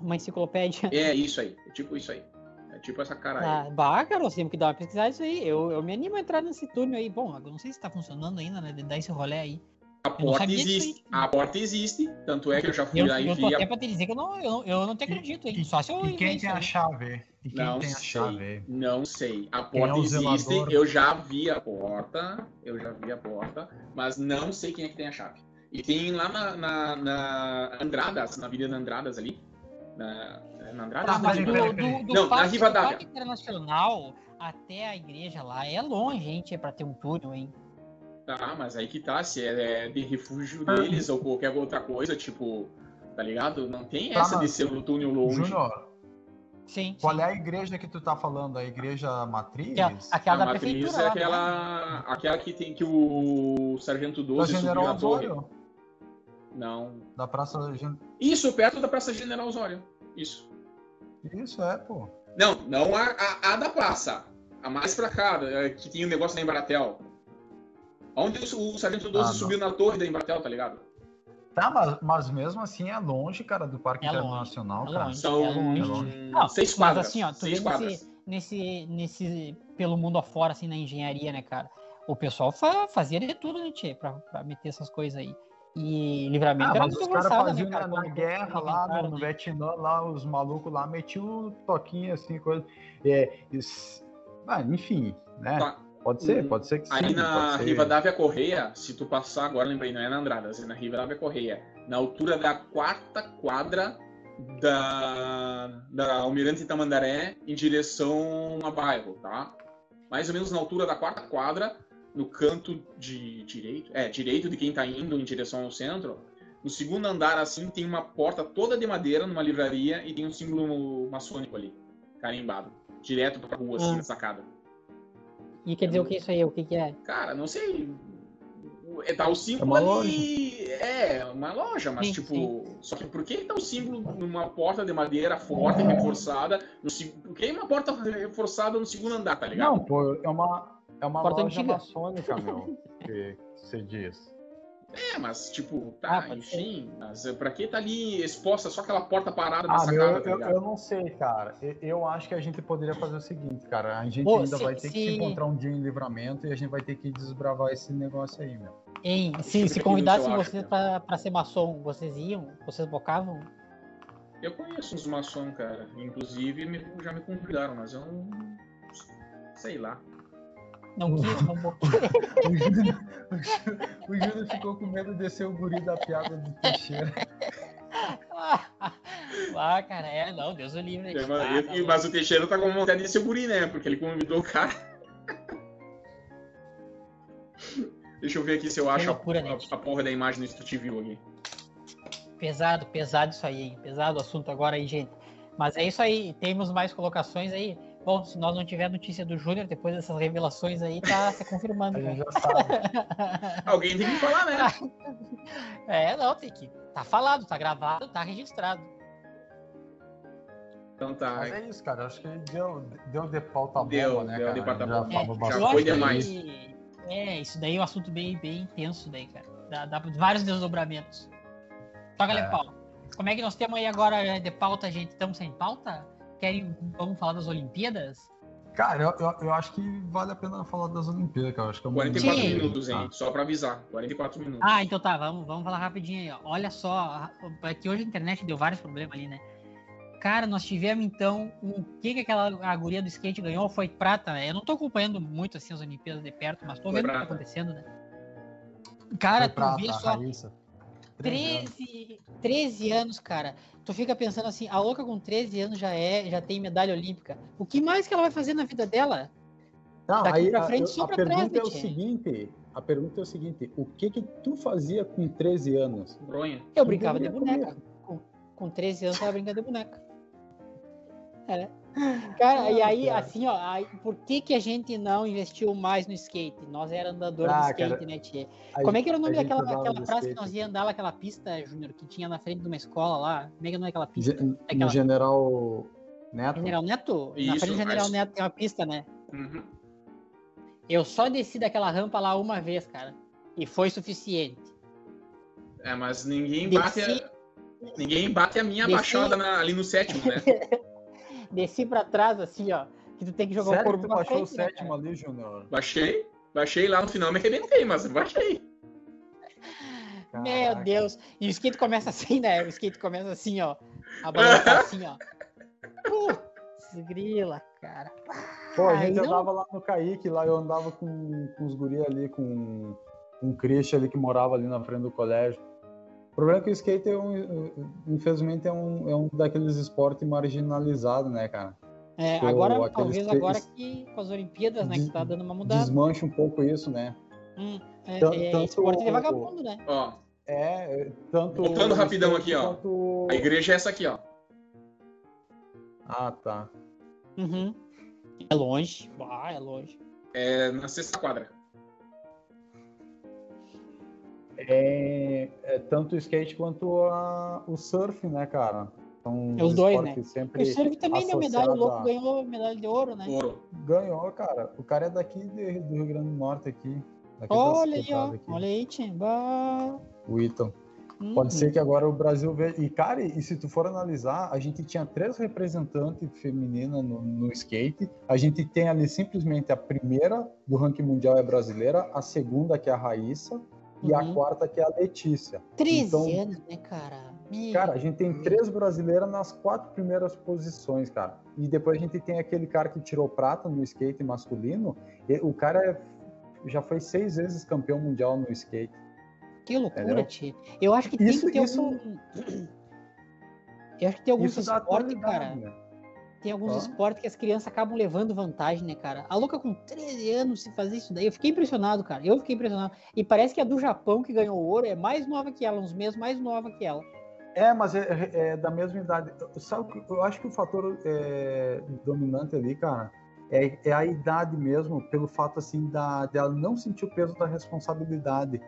Uma enciclopédia? É isso aí, é tipo isso aí. É tipo essa cara aí. Ah, bah, cara, nós temos que dar uma pesquisada nisso aí. Eu, eu me animo a entrar nesse túnel aí. Bom, eu não sei se tá funcionando ainda, né? De dar esse rolê aí. A porta existe, a porta existe, tanto é que eu já fui Eu, lá e eu tô vi até a... pra te dizer que eu não, eu, não- eu não te acredito, hein? E, Só se eu e quem invento tem a chave? E quem Não tem a sei, chave? não sei. A é porta o existe, zelador? eu já vi a porta, eu já vi a porta, mas não sei quem é que tem a chave. E tem lá na, na, na Andradas, na Avenida Andradas ali, na, é na Andradas? Tá, mas do, do, do Não, na parque, do Rivadavia. Parque Internacional até a igreja lá é longe, gente, é pra ter um túnel, hein? Tá, mas aí que tá, se é de refúgio deles ou qualquer outra coisa, tipo, tá ligado? Não tem Tá, essa de ser no túnel longe. Júnior, Sim. qual sim. é a igreja que tu tá falando? A igreja matriz? Aquela, aquela a da matriz prefeitura é aquela, aquela que tem que o Sargento Da 12 subiu General na torre. Osório? Não. Da Praça... Gen- Isso, perto da Praça General Osório. Isso. Isso, é, pô. Não, não a, a, a da praça. A mais pra cá, é, que tinha um negócio da Embratel. Onde o, Sargento 12 Ah, subiu na torre da Embratel, tá ligado? Tá, mas, mas mesmo assim é longe, cara, do Parque É longe, Internacional, é cara. longe. São É longe. longe. Não, seis mas quadras. assim, ó, tu seis quadras. Nesse, nesse, pelo mundo afora, assim, na engenharia, né, cara? O pessoal fa- fazia de tudo, né, tchê, pra, pra meter essas coisas aí. E livramento Ah, era mas muito os caras avançado, faziam né, cara? na, guerra lá, no, no né? Vietnã, lá, os malucos lá metiam o toquinho assim, coisa. É, isso- ah, enfim, né? Tá. Pode ser, Hum, pode ser que sim. Aí na ser. Rivadavia Correia, se tu passar agora, lembrei, não é na Andradas, é na Rivadavia Correia, na altura da quarta quadra da, da Almirante Tamandaré em direção a bairro, tá? Mais ou menos na altura da quarta quadra, no canto de direito, é, direito de quem tá indo em direção ao centro, no segundo andar, assim, tem uma porta toda de madeira numa livraria e tem um símbolo maçônico ali, carimbado, direto pra rua, assim, Ah. na sacada. E quer dizer o que é isso aí? O que, que é? Cara, não sei. É, Tá o símbolo É ali. É, uma loja, mas Sim, tipo. sim. Só que por que tá o símbolo numa porta de madeira forte, reforçada? No, por que uma porta reforçada no segundo andar, tá ligado? Não, pô, é uma, é uma Porta loja antiga. maçônica, meu, que você diz. É, mas tipo, Ah, tá, pode enfim. Mas pra que tá ali exposta só aquela porta parada Ah, meu, sacada, eu, tá eu, eu não sei, cara. Eu, eu acho que a gente poderia fazer o seguinte, cara. A gente Pô, ainda se- vai ter que se se- encontrar um dia em livramento e a gente vai ter que desbravar esse negócio aí, meu. Hein, se, se convidassem vocês pra, pra ser maçom, vocês iam? Vocês bocavam? Eu conheço uns maçom, cara. Inclusive me- já me convidaram, mas eu não. Sei lá. Não, o Júnior o ficou com medo de ser o guri da piada do Teixeira. Ah, cara, é, não, Deus o livre. É, mas, tá, tá mas o Teixeira tá com vontade de ser o guri, né? Porque ele convidou o cara. Deixa eu ver aqui se eu acho a, a, porra da imagem do viu aqui. Pesado, pesado isso aí, hein? Pesado o assunto agora aí, gente. Mas é isso aí, temos mais colocações aí. Bom, se nós não tiver notícia do Júnior depois dessas revelações aí, tá se confirmando. A cara. gente já sabe. Alguém tem que falar, né? É, não, tem que. Tá falado, tá gravado, tá registrado. Então tá. Mas é isso, cara. Acho que deu, deu de pauta Deu, bomba, né, deu cara? de pauta Já É, já eu bastante foi demais. que- É, isso daí é um assunto bem, bem intenso daí, cara. Dá, dá vários desdobramentos. Toca É. de pau. Como é que nós temos aí agora é, de pauta, gente? Estamos sem pauta? Querem, vamos falar das Olimpíadas? Cara, eu, eu, eu acho que vale a pena falar das Olimpíadas, cara. Eu Acho que é uma 44 Sim. minutos, hein? Ah. Só pra avisar. 44 minutos. Ah, então tá, vamos, vamos falar rapidinho aí, ó. Olha só, é que hoje a internet deu vários problemas ali, né? Cara, nós tivemos então. O que, que aquela a guria do skate ganhou? Foi prata, né? Eu não tô acompanhando muito assim as Olimpíadas de perto, mas tô Foi vendo o que tá acontecendo, né? Cara, Foi tu prata, vê a só. Raíssa. 13 anos. 13, 13 anos, cara. Tu fica pensando assim, a louca com 13 anos já é, já tem medalha olímpica. O que mais que ela vai fazer na vida dela? Não, Daqui aí pra a- frente, eu- só a, pra pergunta trás, né, é o seguinte, a pergunta é o seguinte, o que que tu fazia com 13 anos? Bronha. Eu brincava de boneca. Com, com 13 anos ela brincava de boneca. É. Cara, e aí, cara. assim, ó, aí, por que, que a gente não investiu mais no skate? Nós era andador de Ah, skate, cara, né? A Como é que era o nome daquela aquela de praça que nós ia andar lá, aquela pista, Júnior, que tinha na frente de uma escola lá? Como é que é o nome daquela pista? Ge- Aquela- No General Neto? General Neto? na Isso, frente do General mas- Neto tem uma pista, né? Uhum. Eu só desci daquela rampa lá uma vez, cara. E foi suficiente. É, mas ninguém Desci- bate a, ninguém bate a minha Desci- baixada na- ali no sétimo, né? Desci pra trás, assim, ó. Que tu tem que jogar o Sério que corpo tu baixou o frente, né, sétimo cara? ali, Júnior? Baixei, baixei lá no final, me arrebentei, mas baixei. Meu Caraca. Deus. E o skate começa assim, né? O skate começa assim, ó. A balançar assim, ó. Putz, grila, cara. Pô, a Ai, gente não- andava lá no Kaique, lá eu andava com, com os guri ali, com, com o Christian ali que morava ali na frente do colégio. O problema é que o skate, é um, infelizmente, é um, é um daqueles esportes marginalizados, né, cara? É, Pô, agora, aqueles talvez agora que com as Olimpíadas, né, que tá dando uma mudada. Desmancha um pouco isso, né? Hum, é, é tanto esporte de vagabundo, né? Ó, É, é, tanto. Voltando rapidão aqui, ó. quanto- a igreja é essa aqui, ó. Ah, tá. Uhum. É longe. Ah, é longe. É na sexta quadra. É, é tanto o skate quanto a- o surf, né, cara? São É os dois, né? sempre O surf também deu medalha, o louco a- ganhou medalha de ouro, né? Ouro. Ganhou, cara. O cara é daqui de- do Rio Grande do Norte aqui. Daqui das Olha aí, ó. aqui, Olha aí, Tim. Bah. O Ítalo. Uhum. Pode ser que agora o Brasil veja. E, cara, e se tu for analisar, a gente tinha três representantes femininas no, no skate. A gente tem ali simplesmente a primeira do ranking mundial é brasileira, a segunda que é a Raíssa e a Uhum. quarta que é a Letícia. 13 Então- anos, né, cara? Meu Cara, a gente tem três brasileiras nas quatro primeiras posições, cara. E depois a gente tem aquele cara que tirou prata no skate masculino. E o cara é- já foi seis vezes campeão mundial no skate. Que loucura, tio. Eu acho que Isso- tem que ter isso- algum. Eu acho que tem alguns esportes, atualidade, cara. né? Tem alguns esportes que as crianças acabam levando vantagem, né, cara? A louca com 13 anos se fazer isso daí. Eu fiquei impressionado, cara. Eu fiquei impressionado. E parece que a do Japão que ganhou ouro é mais nova que ela, uns meses mais nova que ela. É, mas é, é- é da mesma idade. Sabe, o eu acho que o fator é, dominante ali, cara, é, é a idade mesmo, pelo fato assim da dela não sentir o peso da responsabilidade.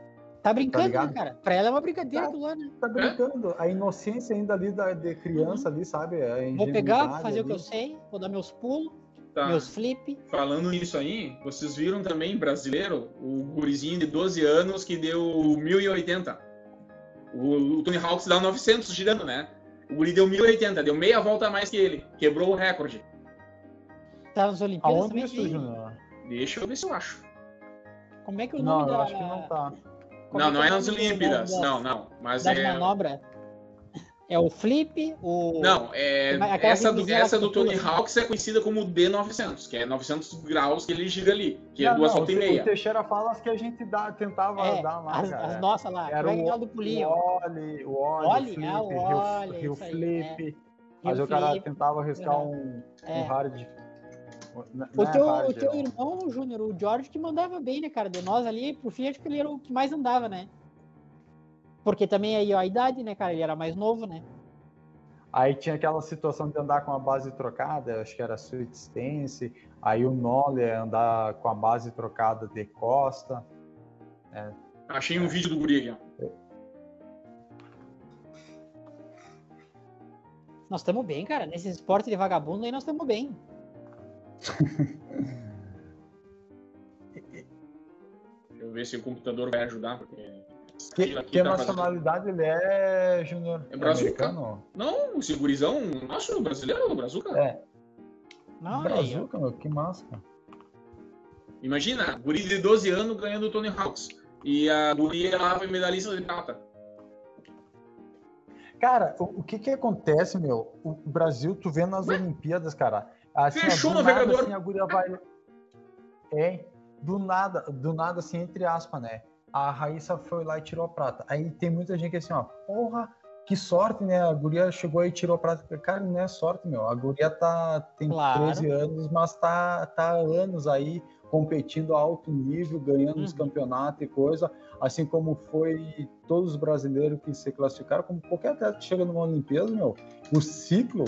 Tá brincando, né, ligado? cara? Pra ela é uma brincadeira Tá. lá, né? Tá brincando, a inocência ainda ali da, de criança ali, sabe? A Uhum. Vou pegar, fazer o que ali. eu sei, vou dar meus pulos, Tá. meus flip. Falando nisso aí, vocês viram também, brasileiro, o gurizinho de 12 anos que deu 1080. O, o Tony Hawks dá 900 girando, né? O guri deu 1080, deu meia volta a mais que ele. Quebrou o recorde. Tá nas Olimpíadas Aonde também. isso? Deixa eu ver se eu acho. Como é que o Não, nome eu da. acho que não tá. Como não, não é é o nas nome do- Olimpíadas. das- Não, não. Mas Das é. manobras? É o flip, o. Não, é, é- aquela essa, do, essa que do Tony. Hawks é conhecida como D900, que é 900 graus que ele gira ali, que é Não, duas não, voltas e o meia. O Teixeira fala as que a gente dá, tentava É, dar lá, as, cara. as nossas lá. Era é é o, o do pulinho? o Oli, o Oli, Oli, o Flip, o Rio, Oli, Rio isso aí, Flip. Mas o cara Flip. tentava arriscar um, É. um hard. O teu, é o teu irmão, Júnior, o George, que mandava bem, né, cara? De nós ali, pro fim, acho que ele era o que mais andava, né? Porque também aí ó, a idade, né, cara? Ele era mais novo, né? Aí tinha aquela situação de andar com a base trocada, acho que era Sweet Stance. Aí o Nole andar com a base trocada de Costa. É. Achei um vídeo do Guri aqui, Nós estamos bem, cara. Nesse esporte de vagabundo aí nós estamos bem. Deixa eu ver se o computador vai ajudar, porque que, que tá nacionalidade fazendo... ele é, Júnior? É brazuca? Não, o segurizão nosso brasileiro, brazuca. É. Não, brazuca, meu, que massa. Imagina, guri de 12 anos ganhando o Tony Hawks. E a guria lá foi medalhista de prata. Cara, o, o, que que acontece, meu? O Brasil, tu vê nas Ué? Olimpíadas, cara. Assim, Fechou o navegador. Assim, a guria vai... É, do nada, do nada, assim, entre aspas, né? a Raíssa foi lá e tirou a prata. Aí tem muita gente que assim, ó, porra, que sorte, né? A guria chegou aí e tirou a prata. Cara, não é sorte, meu. A guria tá, tem claro. 13 anos, mas tá, tá há anos aí competindo a alto nível, ganhando uhum. os campeonatos e coisa, assim como foi todos os brasileiros que se classificaram, como qualquer atleta que chega numa Olimpíada, meu, o ciclo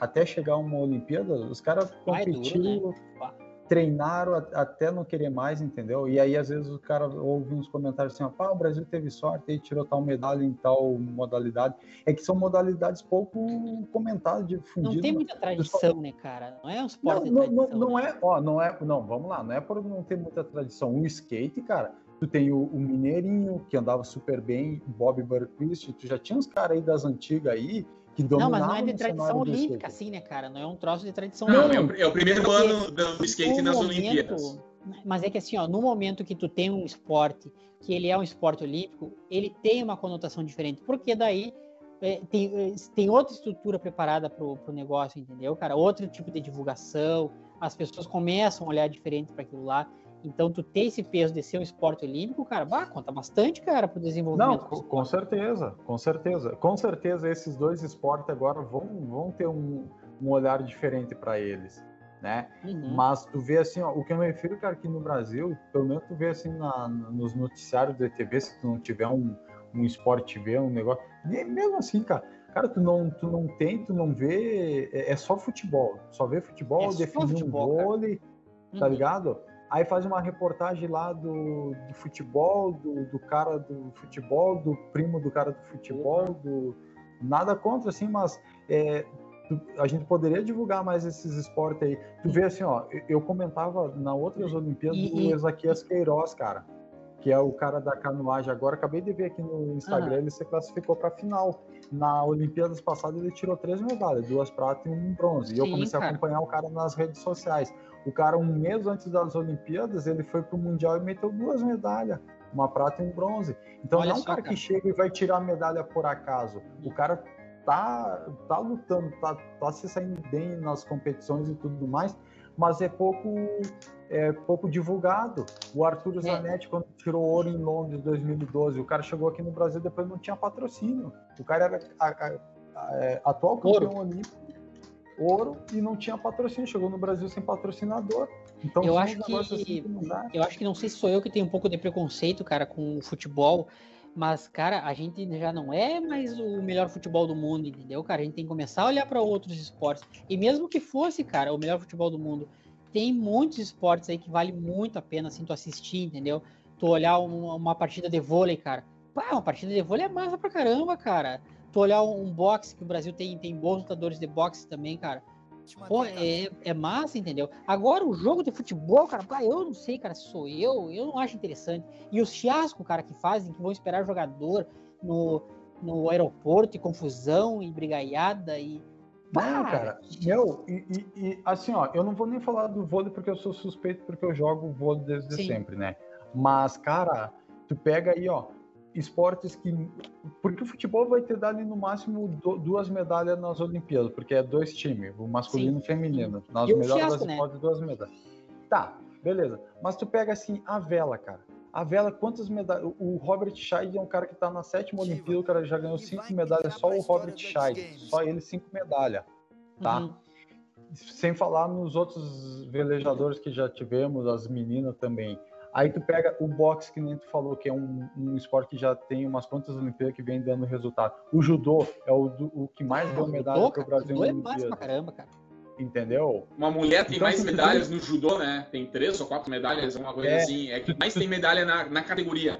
até chegar uma Olimpíada, os caram competiram, né? treinaram até não querer mais, entendeu? E aí, às vezes, o cara ouve uns comentários assim, ó, o Brasil teve sorte e tirou tal medalha em tal modalidade. É que são modalidades pouco comentadas, difundidas. Não tem muita tradição, né, cara? Não é um esporte não, não, não, não né? é, ó, não é, não, vamos lá, não é por não ter muita tradição. O skate, cara, tu tem o, o Mineirinho, que andava super bem, Bob Burquist, tu já tinha uns caras aí das antigas aí, que Não, mas não é de tradição olímpica, assim, né, cara? Não é um troço de tradição Não, olímpica. é o primeiro Porque ano do skate nas momento, Olimpíadas. Mas é que assim, ó, no momento que tu tem um esporte, que ele é um esporte olímpico, ele tem uma conotação diferente. Porque daí é, tem, é, tem outra estrutura preparada pro, pro negócio, entendeu, cara? Outro tipo de divulgação, as pessoas começam a olhar diferente para aquilo lá. Então, tu ter esse peso de ser um esporte olímpico, cara, bah, conta bastante, cara, para o desenvolvimento. Não, com certeza, com certeza. Com certeza, esses dois esportes agora vão, vão ter um, um olhar diferente para eles, né? Uhum. Mas tu vê assim, ó, o que eu me refiro, cara, aqui no Brasil, pelo menos tu vê assim na, nos noticiários da TV, se tu não tiver um, um esporte TV, um negócio, mesmo assim, cara, cara, tu não, tu não tem, tu não vê, é, é só futebol, só vê futebol, é definir um vôlei, tá uhum. ligado? Aí faz uma reportagem lá do, do futebol, do, do, cara do futebol, do primo do cara do futebol, do nada contra assim, mas é, a gente poderia divulgar mais esses esportes aí. Tu vê assim, ó, eu comentava na outras Olimpíadas e, do Ezaquias Queiroz, cara, que é o cara da canoagem. Agora acabei de ver aqui no Instagram, uhum. ele se classificou para final. Na Olimpíadas passada ele tirou três medalhas, duas pratas e um bronze. Sim, e eu comecei cara. a acompanhar o cara nas redes sociais. O cara, um mês antes das Olimpíadas, ele foi pro Mundial e meteu duas medalhas, uma prata e um bronze. Então Olha não é um cara, cara, que chega e vai tirar a medalha por acaso. O cara tá, tá lutando, tá, tá se saindo bem nas competições e tudo mais, mas é pouco é pouco divulgado. O Arthur é. Zanetti, quando tirou ouro em Londres em 2012, o cara chegou aqui no Brasil depois não tinha patrocínio. O cara era a, a, a, é, atual campeão olímpico ouro e não tinha patrocínio, chegou no Brasil sem patrocinador. Então, eu acho que, assim que eu acho que não sei se sou eu que tenho um pouco de preconceito, cara, com o futebol, mas cara, a gente já não é mais o melhor futebol do mundo, entendeu, cara? A gente tem que começar a olhar para outros esportes. E mesmo que fosse, cara, o melhor futebol do mundo, tem muitos esportes aí que vale muito a pena assim tu assistir, entendeu? Tu olhar uma, uma partida de vôlei, cara. Pá, uma partida de vôlei é massa pra caramba, cara tu olhar um boxe, que o Brasil tem, tem bons lutadores de boxe também, cara. Pô, é, é massa, entendeu? Agora, o jogo de futebol, cara, eu não sei, cara, se sou eu, eu não acho interessante. E os fiascos, cara, que fazem, que vão esperar jogador no, no aeroporto, e confusão, e brigaiada, e. Não, cara, meu, e, e, e, assim, ó, eu não vou nem falar do vôlei porque eu sou suspeito, porque eu jogo vôlei desde Sim. sempre, né? Mas, cara, tu pega aí, ó, esportes que. Porque o futebol vai ter dado no máximo duas medalhas nas Olimpíadas, porque é dois times, o masculino Sim. e o feminino. Nas melhores das né? duas medalhas. Tá, beleza. Mas tu pega assim, a vela, cara. A vela, quantas medalhas? O Robert Scheid é um cara que tá na sétima Olimpíada, o cara já ganhou cinco medalhas, só o Robert Scheid. Só ele, cinco medalhas. Tá? Uhum. sem falar nos outros velejadores que já tivemos, as meninas também. Aí tu pega o boxe, que nem tu falou, que é um, um esporte que já tem umas quantas Olimpíadas que vem dando resultado. O judô é o, o que mais deu medalha para o Brasil. O judô é massa pra caramba, cara. Entendeu? Uma mulher tem então, mais medalhas no judô, né? Tem três ou quatro medalhas, uma coisa é, assim. É que mais tem medalha na, na categoria.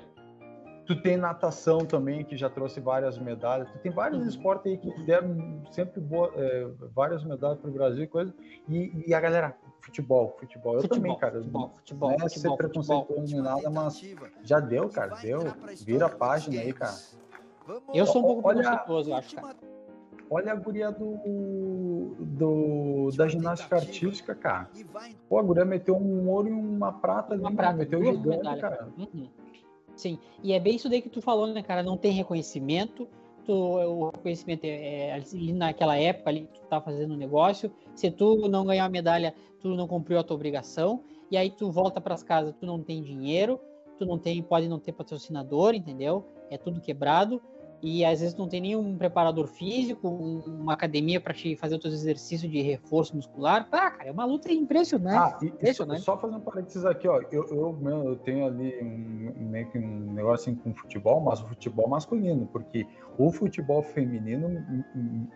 Tu tem natação também, que já trouxe várias medalhas. Tu tem vários uhum. esportes aí que deram sempre boa, é, várias medalhas para o Brasil e coisa. E, e, a galera, futebol, futebol. Eu futebol, também, cara. Futebol, futebol, não é futebol, ser preconceituoso nem nada, mas já deu, cara. Deu. Vira a página aí, cara. Eu sou um pouco olha, preconceituoso, eu acho, cara. Olha a guria do, do, da ginástica artística, cara. Pô, a guria meteu um ouro e uma prata ali, uma prata, meteu gigante, cara. Uhum. Sim, e é bem isso daí que tu falou, né, cara? Não tem reconhecimento. Tu, o reconhecimento é, é ali naquela época ali que tu tá fazendo um negócio. Se tu não ganhar a medalha, tu não cumpriu a tua obrigação. E aí tu volta para as casas, tu não tem dinheiro, tu não tem, pode não ter patrocinador, entendeu? É tudo quebrado e às vezes não tem nenhum preparador físico, uma academia para te fazer os teus exercícios de reforço muscular. Ah, cara, é uma luta impressionante. Ah, e, impressionante. Só fazendo um parênteses aqui, ó, eu, eu, eu tenho ali um, meio que um negócio assim com futebol, mas o futebol masculino, porque o futebol feminino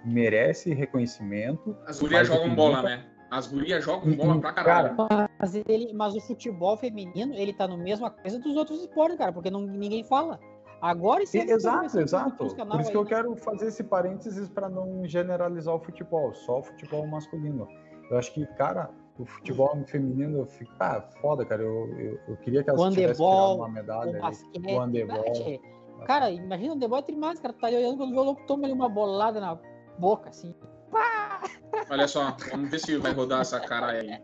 merece reconhecimento. As gurias jogam bola, né? As gurias jogam bola pra caralho. Mas, ele, mas o futebol feminino, ele tá no mesma coisa dos outros esportes, cara, porque não, ninguém fala. Agora isso é Exato, exato. Por isso que eu quero fazer esse parênteses para não generalizar o futebol, só o futebol masculino. Eu acho que, cara, o futebol feminino, eu fico, ah, foda, cara. Eu, eu, eu queria que elas tivessem tirado uma medalha. O basquete, o handebol. Cara, imagina o handebol é trimais, cara. Tá olhando quando o louco toma ali uma bolada na boca, assim. Pá! Olha só, vamos ver se vai rodar essa cara aí.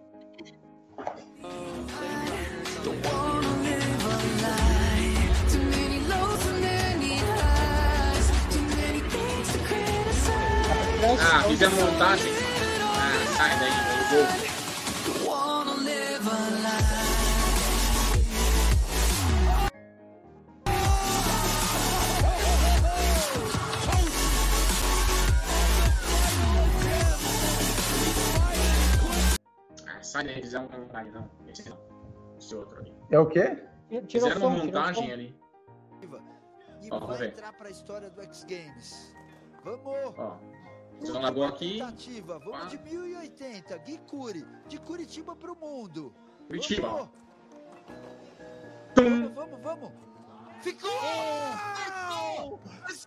Ah, fizemos montagem. Ah, sai daí, eu vou. Ah, sai daí, fizeram uma montagem, não. Esse não. Esse outro ali. É o quê? Fizeram uma montagem ali. E Ó, vai entrar pra história do X Games. Vamos! Ó. Senador aqui. Vamos ah. de 1080. Gui Curi, de Curitiba pro mundo. Curitiba. Vamos, vamos, vamos. vamos. Ficou! Oh!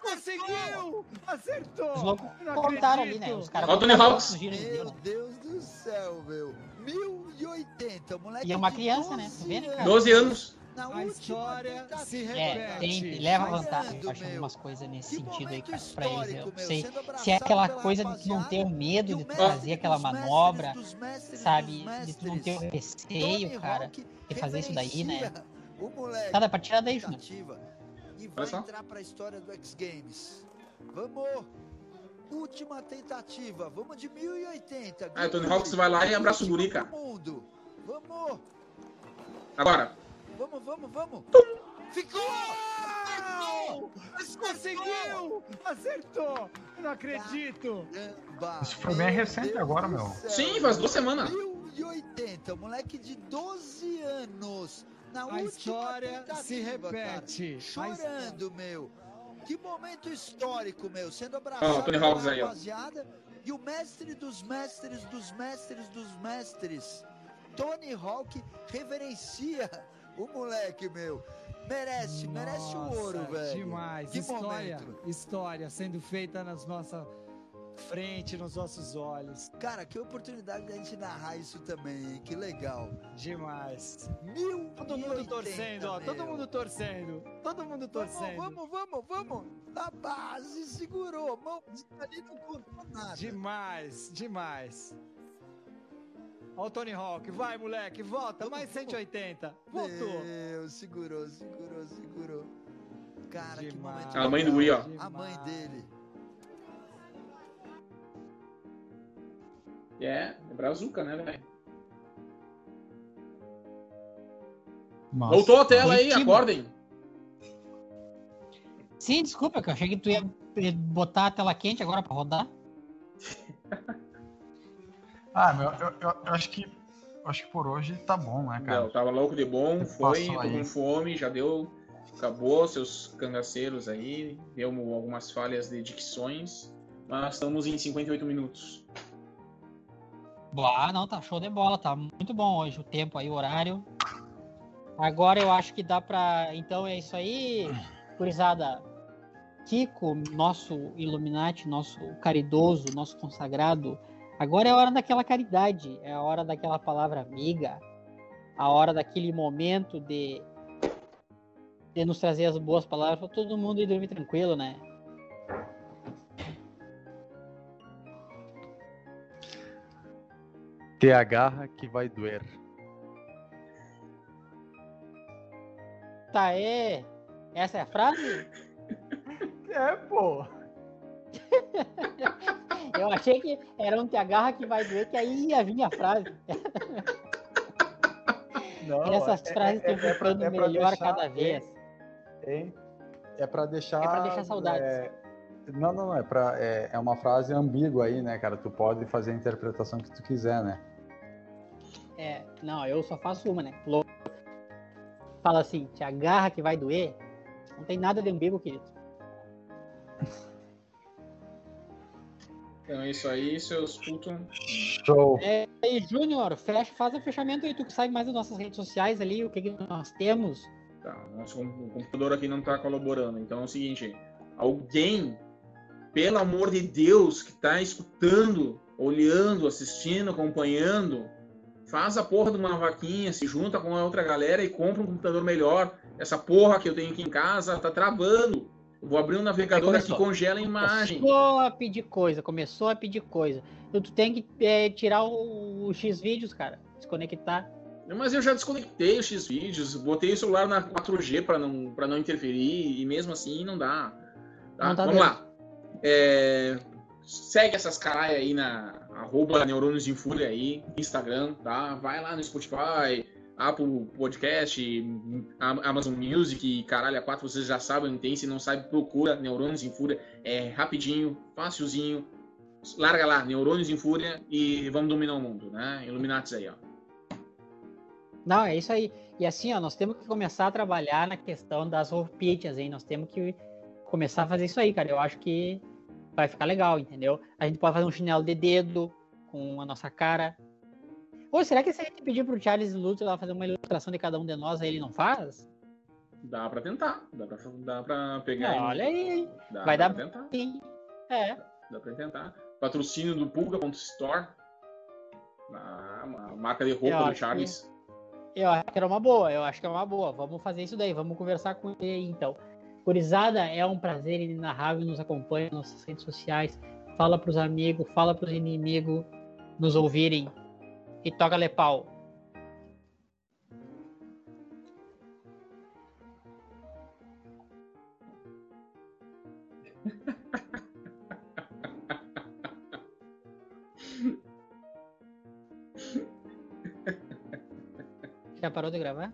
Conseguiu! Acertou! Contaram ali, né? Os caras. Olha o Tony Hawks. Meu Deus do céu, meu. 1080, moleque. E é uma criança, né? Tá vendo, cara? 12 anos a história se repete. É, tem, leva vantagem, eu acho algumas coisas nesse sentido aí, cara, pra eles. Eu não sei se é aquela coisa de tu não ter o medo de tu fazer aquela manobra, sabe? De tu não ter o receio, cara, de fazer isso daí, né? Tá, dá pra tirar daí, Júnior. E vai entrar pra história do X Games. Vamos! Última tentativa, vamos de 1080. Ah, Tony Hawks vai lá e abraça o guri, cara. Vamos! Agora, Vamos, vamos, vamos. Ficou! Ficou! Conseguiu! Acertou! Não acredito! Caramba, Isso foi bem recente agora, meu. Sim, faz duas semanas. 1080, moleque de 12 anos. Na a história se repete. Cara, chorando, meu. Que momento histórico, meu. Sendo abraçado oh, Tony Hawks aí, ó. E o mestre dos mestres dos mestres dos mestres, Tony Hawk, reverencia o moleque, meu. Merece, Nossa, merece o ouro, velho. Demais. Que história, momento. história sendo feita nas nossas frente, nos nossos olhos. Cara, que oportunidade da gente narrar isso também, hein? Que legal. Demais. Mil Todo mundo torcendo, ó. Todo mundo torcendo. Todo mundo torcendo. Vamos, vamos, vamos, vamos. A base segurou. Mão ali não contou nada. Demais, demais. Ó o Tony Hawk, vai moleque, volta, mais 180. Voltou. Meu, segurou, segurou, segurou. Cara, Demais. que momento. A mãe do Gui, ó. A mãe dele. É, é brazuca, né, velho? Voltou a tela aí, acordem. Sim, desculpa, que eu achei que tu ia botar a tela quente agora pra rodar. Ah, meu, eu, eu, eu acho que acho que por hoje tá bom, né, cara? Não, tava louco de bom, foi, tô com fome, já deu. Acabou seus cangaceiros aí, deu algumas falhas de dicções, mas estamos em 58 minutos. Ah, não, tá show de bola, tá muito bom hoje o tempo aí, o horário. Agora eu acho que dá pra. Então é isso aí, gurizada. Kiko, nosso Illuminati, nosso caridoso, nosso consagrado. Agora é a hora daquela caridade, é a hora daquela palavra amiga, a hora daquele momento de, de nos trazer as boas palavras para todo mundo ir dormir tranquilo, né? Te agarra que vai doer. Tá, é. Essa é a frase? É, pô. Eu achei que era um te agarra que vai doer, que aí ia vir a frase. Não, Essas é- frases é- estão é pra- ficando é pra melhor deixar- cada vez. Hein? É pra deixar. É pra deixar saudades. é, Não, não, não. É, pra... é, é uma frase ambígua aí, né, cara? Tu pode fazer a interpretação que tu quiser, né? É, não, eu só faço uma, né? Fala assim, te agarra que vai doer. Não tem nada de umbigo, querido. Então é isso aí, seus putos. Show. É, e Júnior, fecha, faz o fechamento aí, tu que sabe mais das nossas redes sociais ali, o que, que nós temos. Tá, nosso o computador aqui não tá colaborando. Então é o seguinte, alguém, pelo amor de Deus, que tá escutando, olhando, assistindo, acompanhando, faz a porra de uma vaquinha, se junta com a outra galera e compra um computador melhor. Essa porra que eu tenho aqui em casa tá travando. Vou abrir um navegador aqui, começou. congela a imagem. Começou a pedir coisa, começou a pedir coisa. Tu tem que é, tirar o, o X vídeos, cara. Desconectar. Mas eu já desconectei os X-Vídeos, botei o celular na 4G para não, pra não interferir, e mesmo assim não dá. Tá? Não tá Vamos dando. lá. É, segue essas carai aí na arroba Neurônios em Fúria aí, Instagram, tá? Vai lá no Spotify, Apple Podcast, Am- Amazon Music, e caralho, a quatro vocês já sabem, tem, se não sabe, procura Neurônios em Fúria, é rapidinho, facilzinho, larga lá, Neurônios em Fúria e vamos dominar o mundo, né? Illuminatis aí, ó. Não, é isso aí. E assim, ó, nós temos que começar a trabalhar na questão das roupinhas, hein? Nós temos que começar a fazer isso aí, cara. Eu acho que vai ficar legal, entendeu? A gente pode fazer um chinelo de dedo com a nossa cara. Ou será que se a gente pedir pro Charles Luther lá fazer uma ilustração de cada um de nós, aí ele não faz? Dá pra tentar, dá pra, dá pra pegar. Não, olha aí. Dá, Vai dá dar pra tentar, Sim. É. dá pra tentar. Patrocínio do Pulga.store, a, a marca de roupa do Charles. Eu acho que era uma boa, eu acho que é uma boa. Vamos fazer isso daí, vamos conversar com ele aí, então. Gurizada, é um prazer inenarrável, nos acompanha nas nossas redes sociais. Fala pros amigos, fala pros inimigos nos ouvirem. E toca lepau. Já parou de gravar?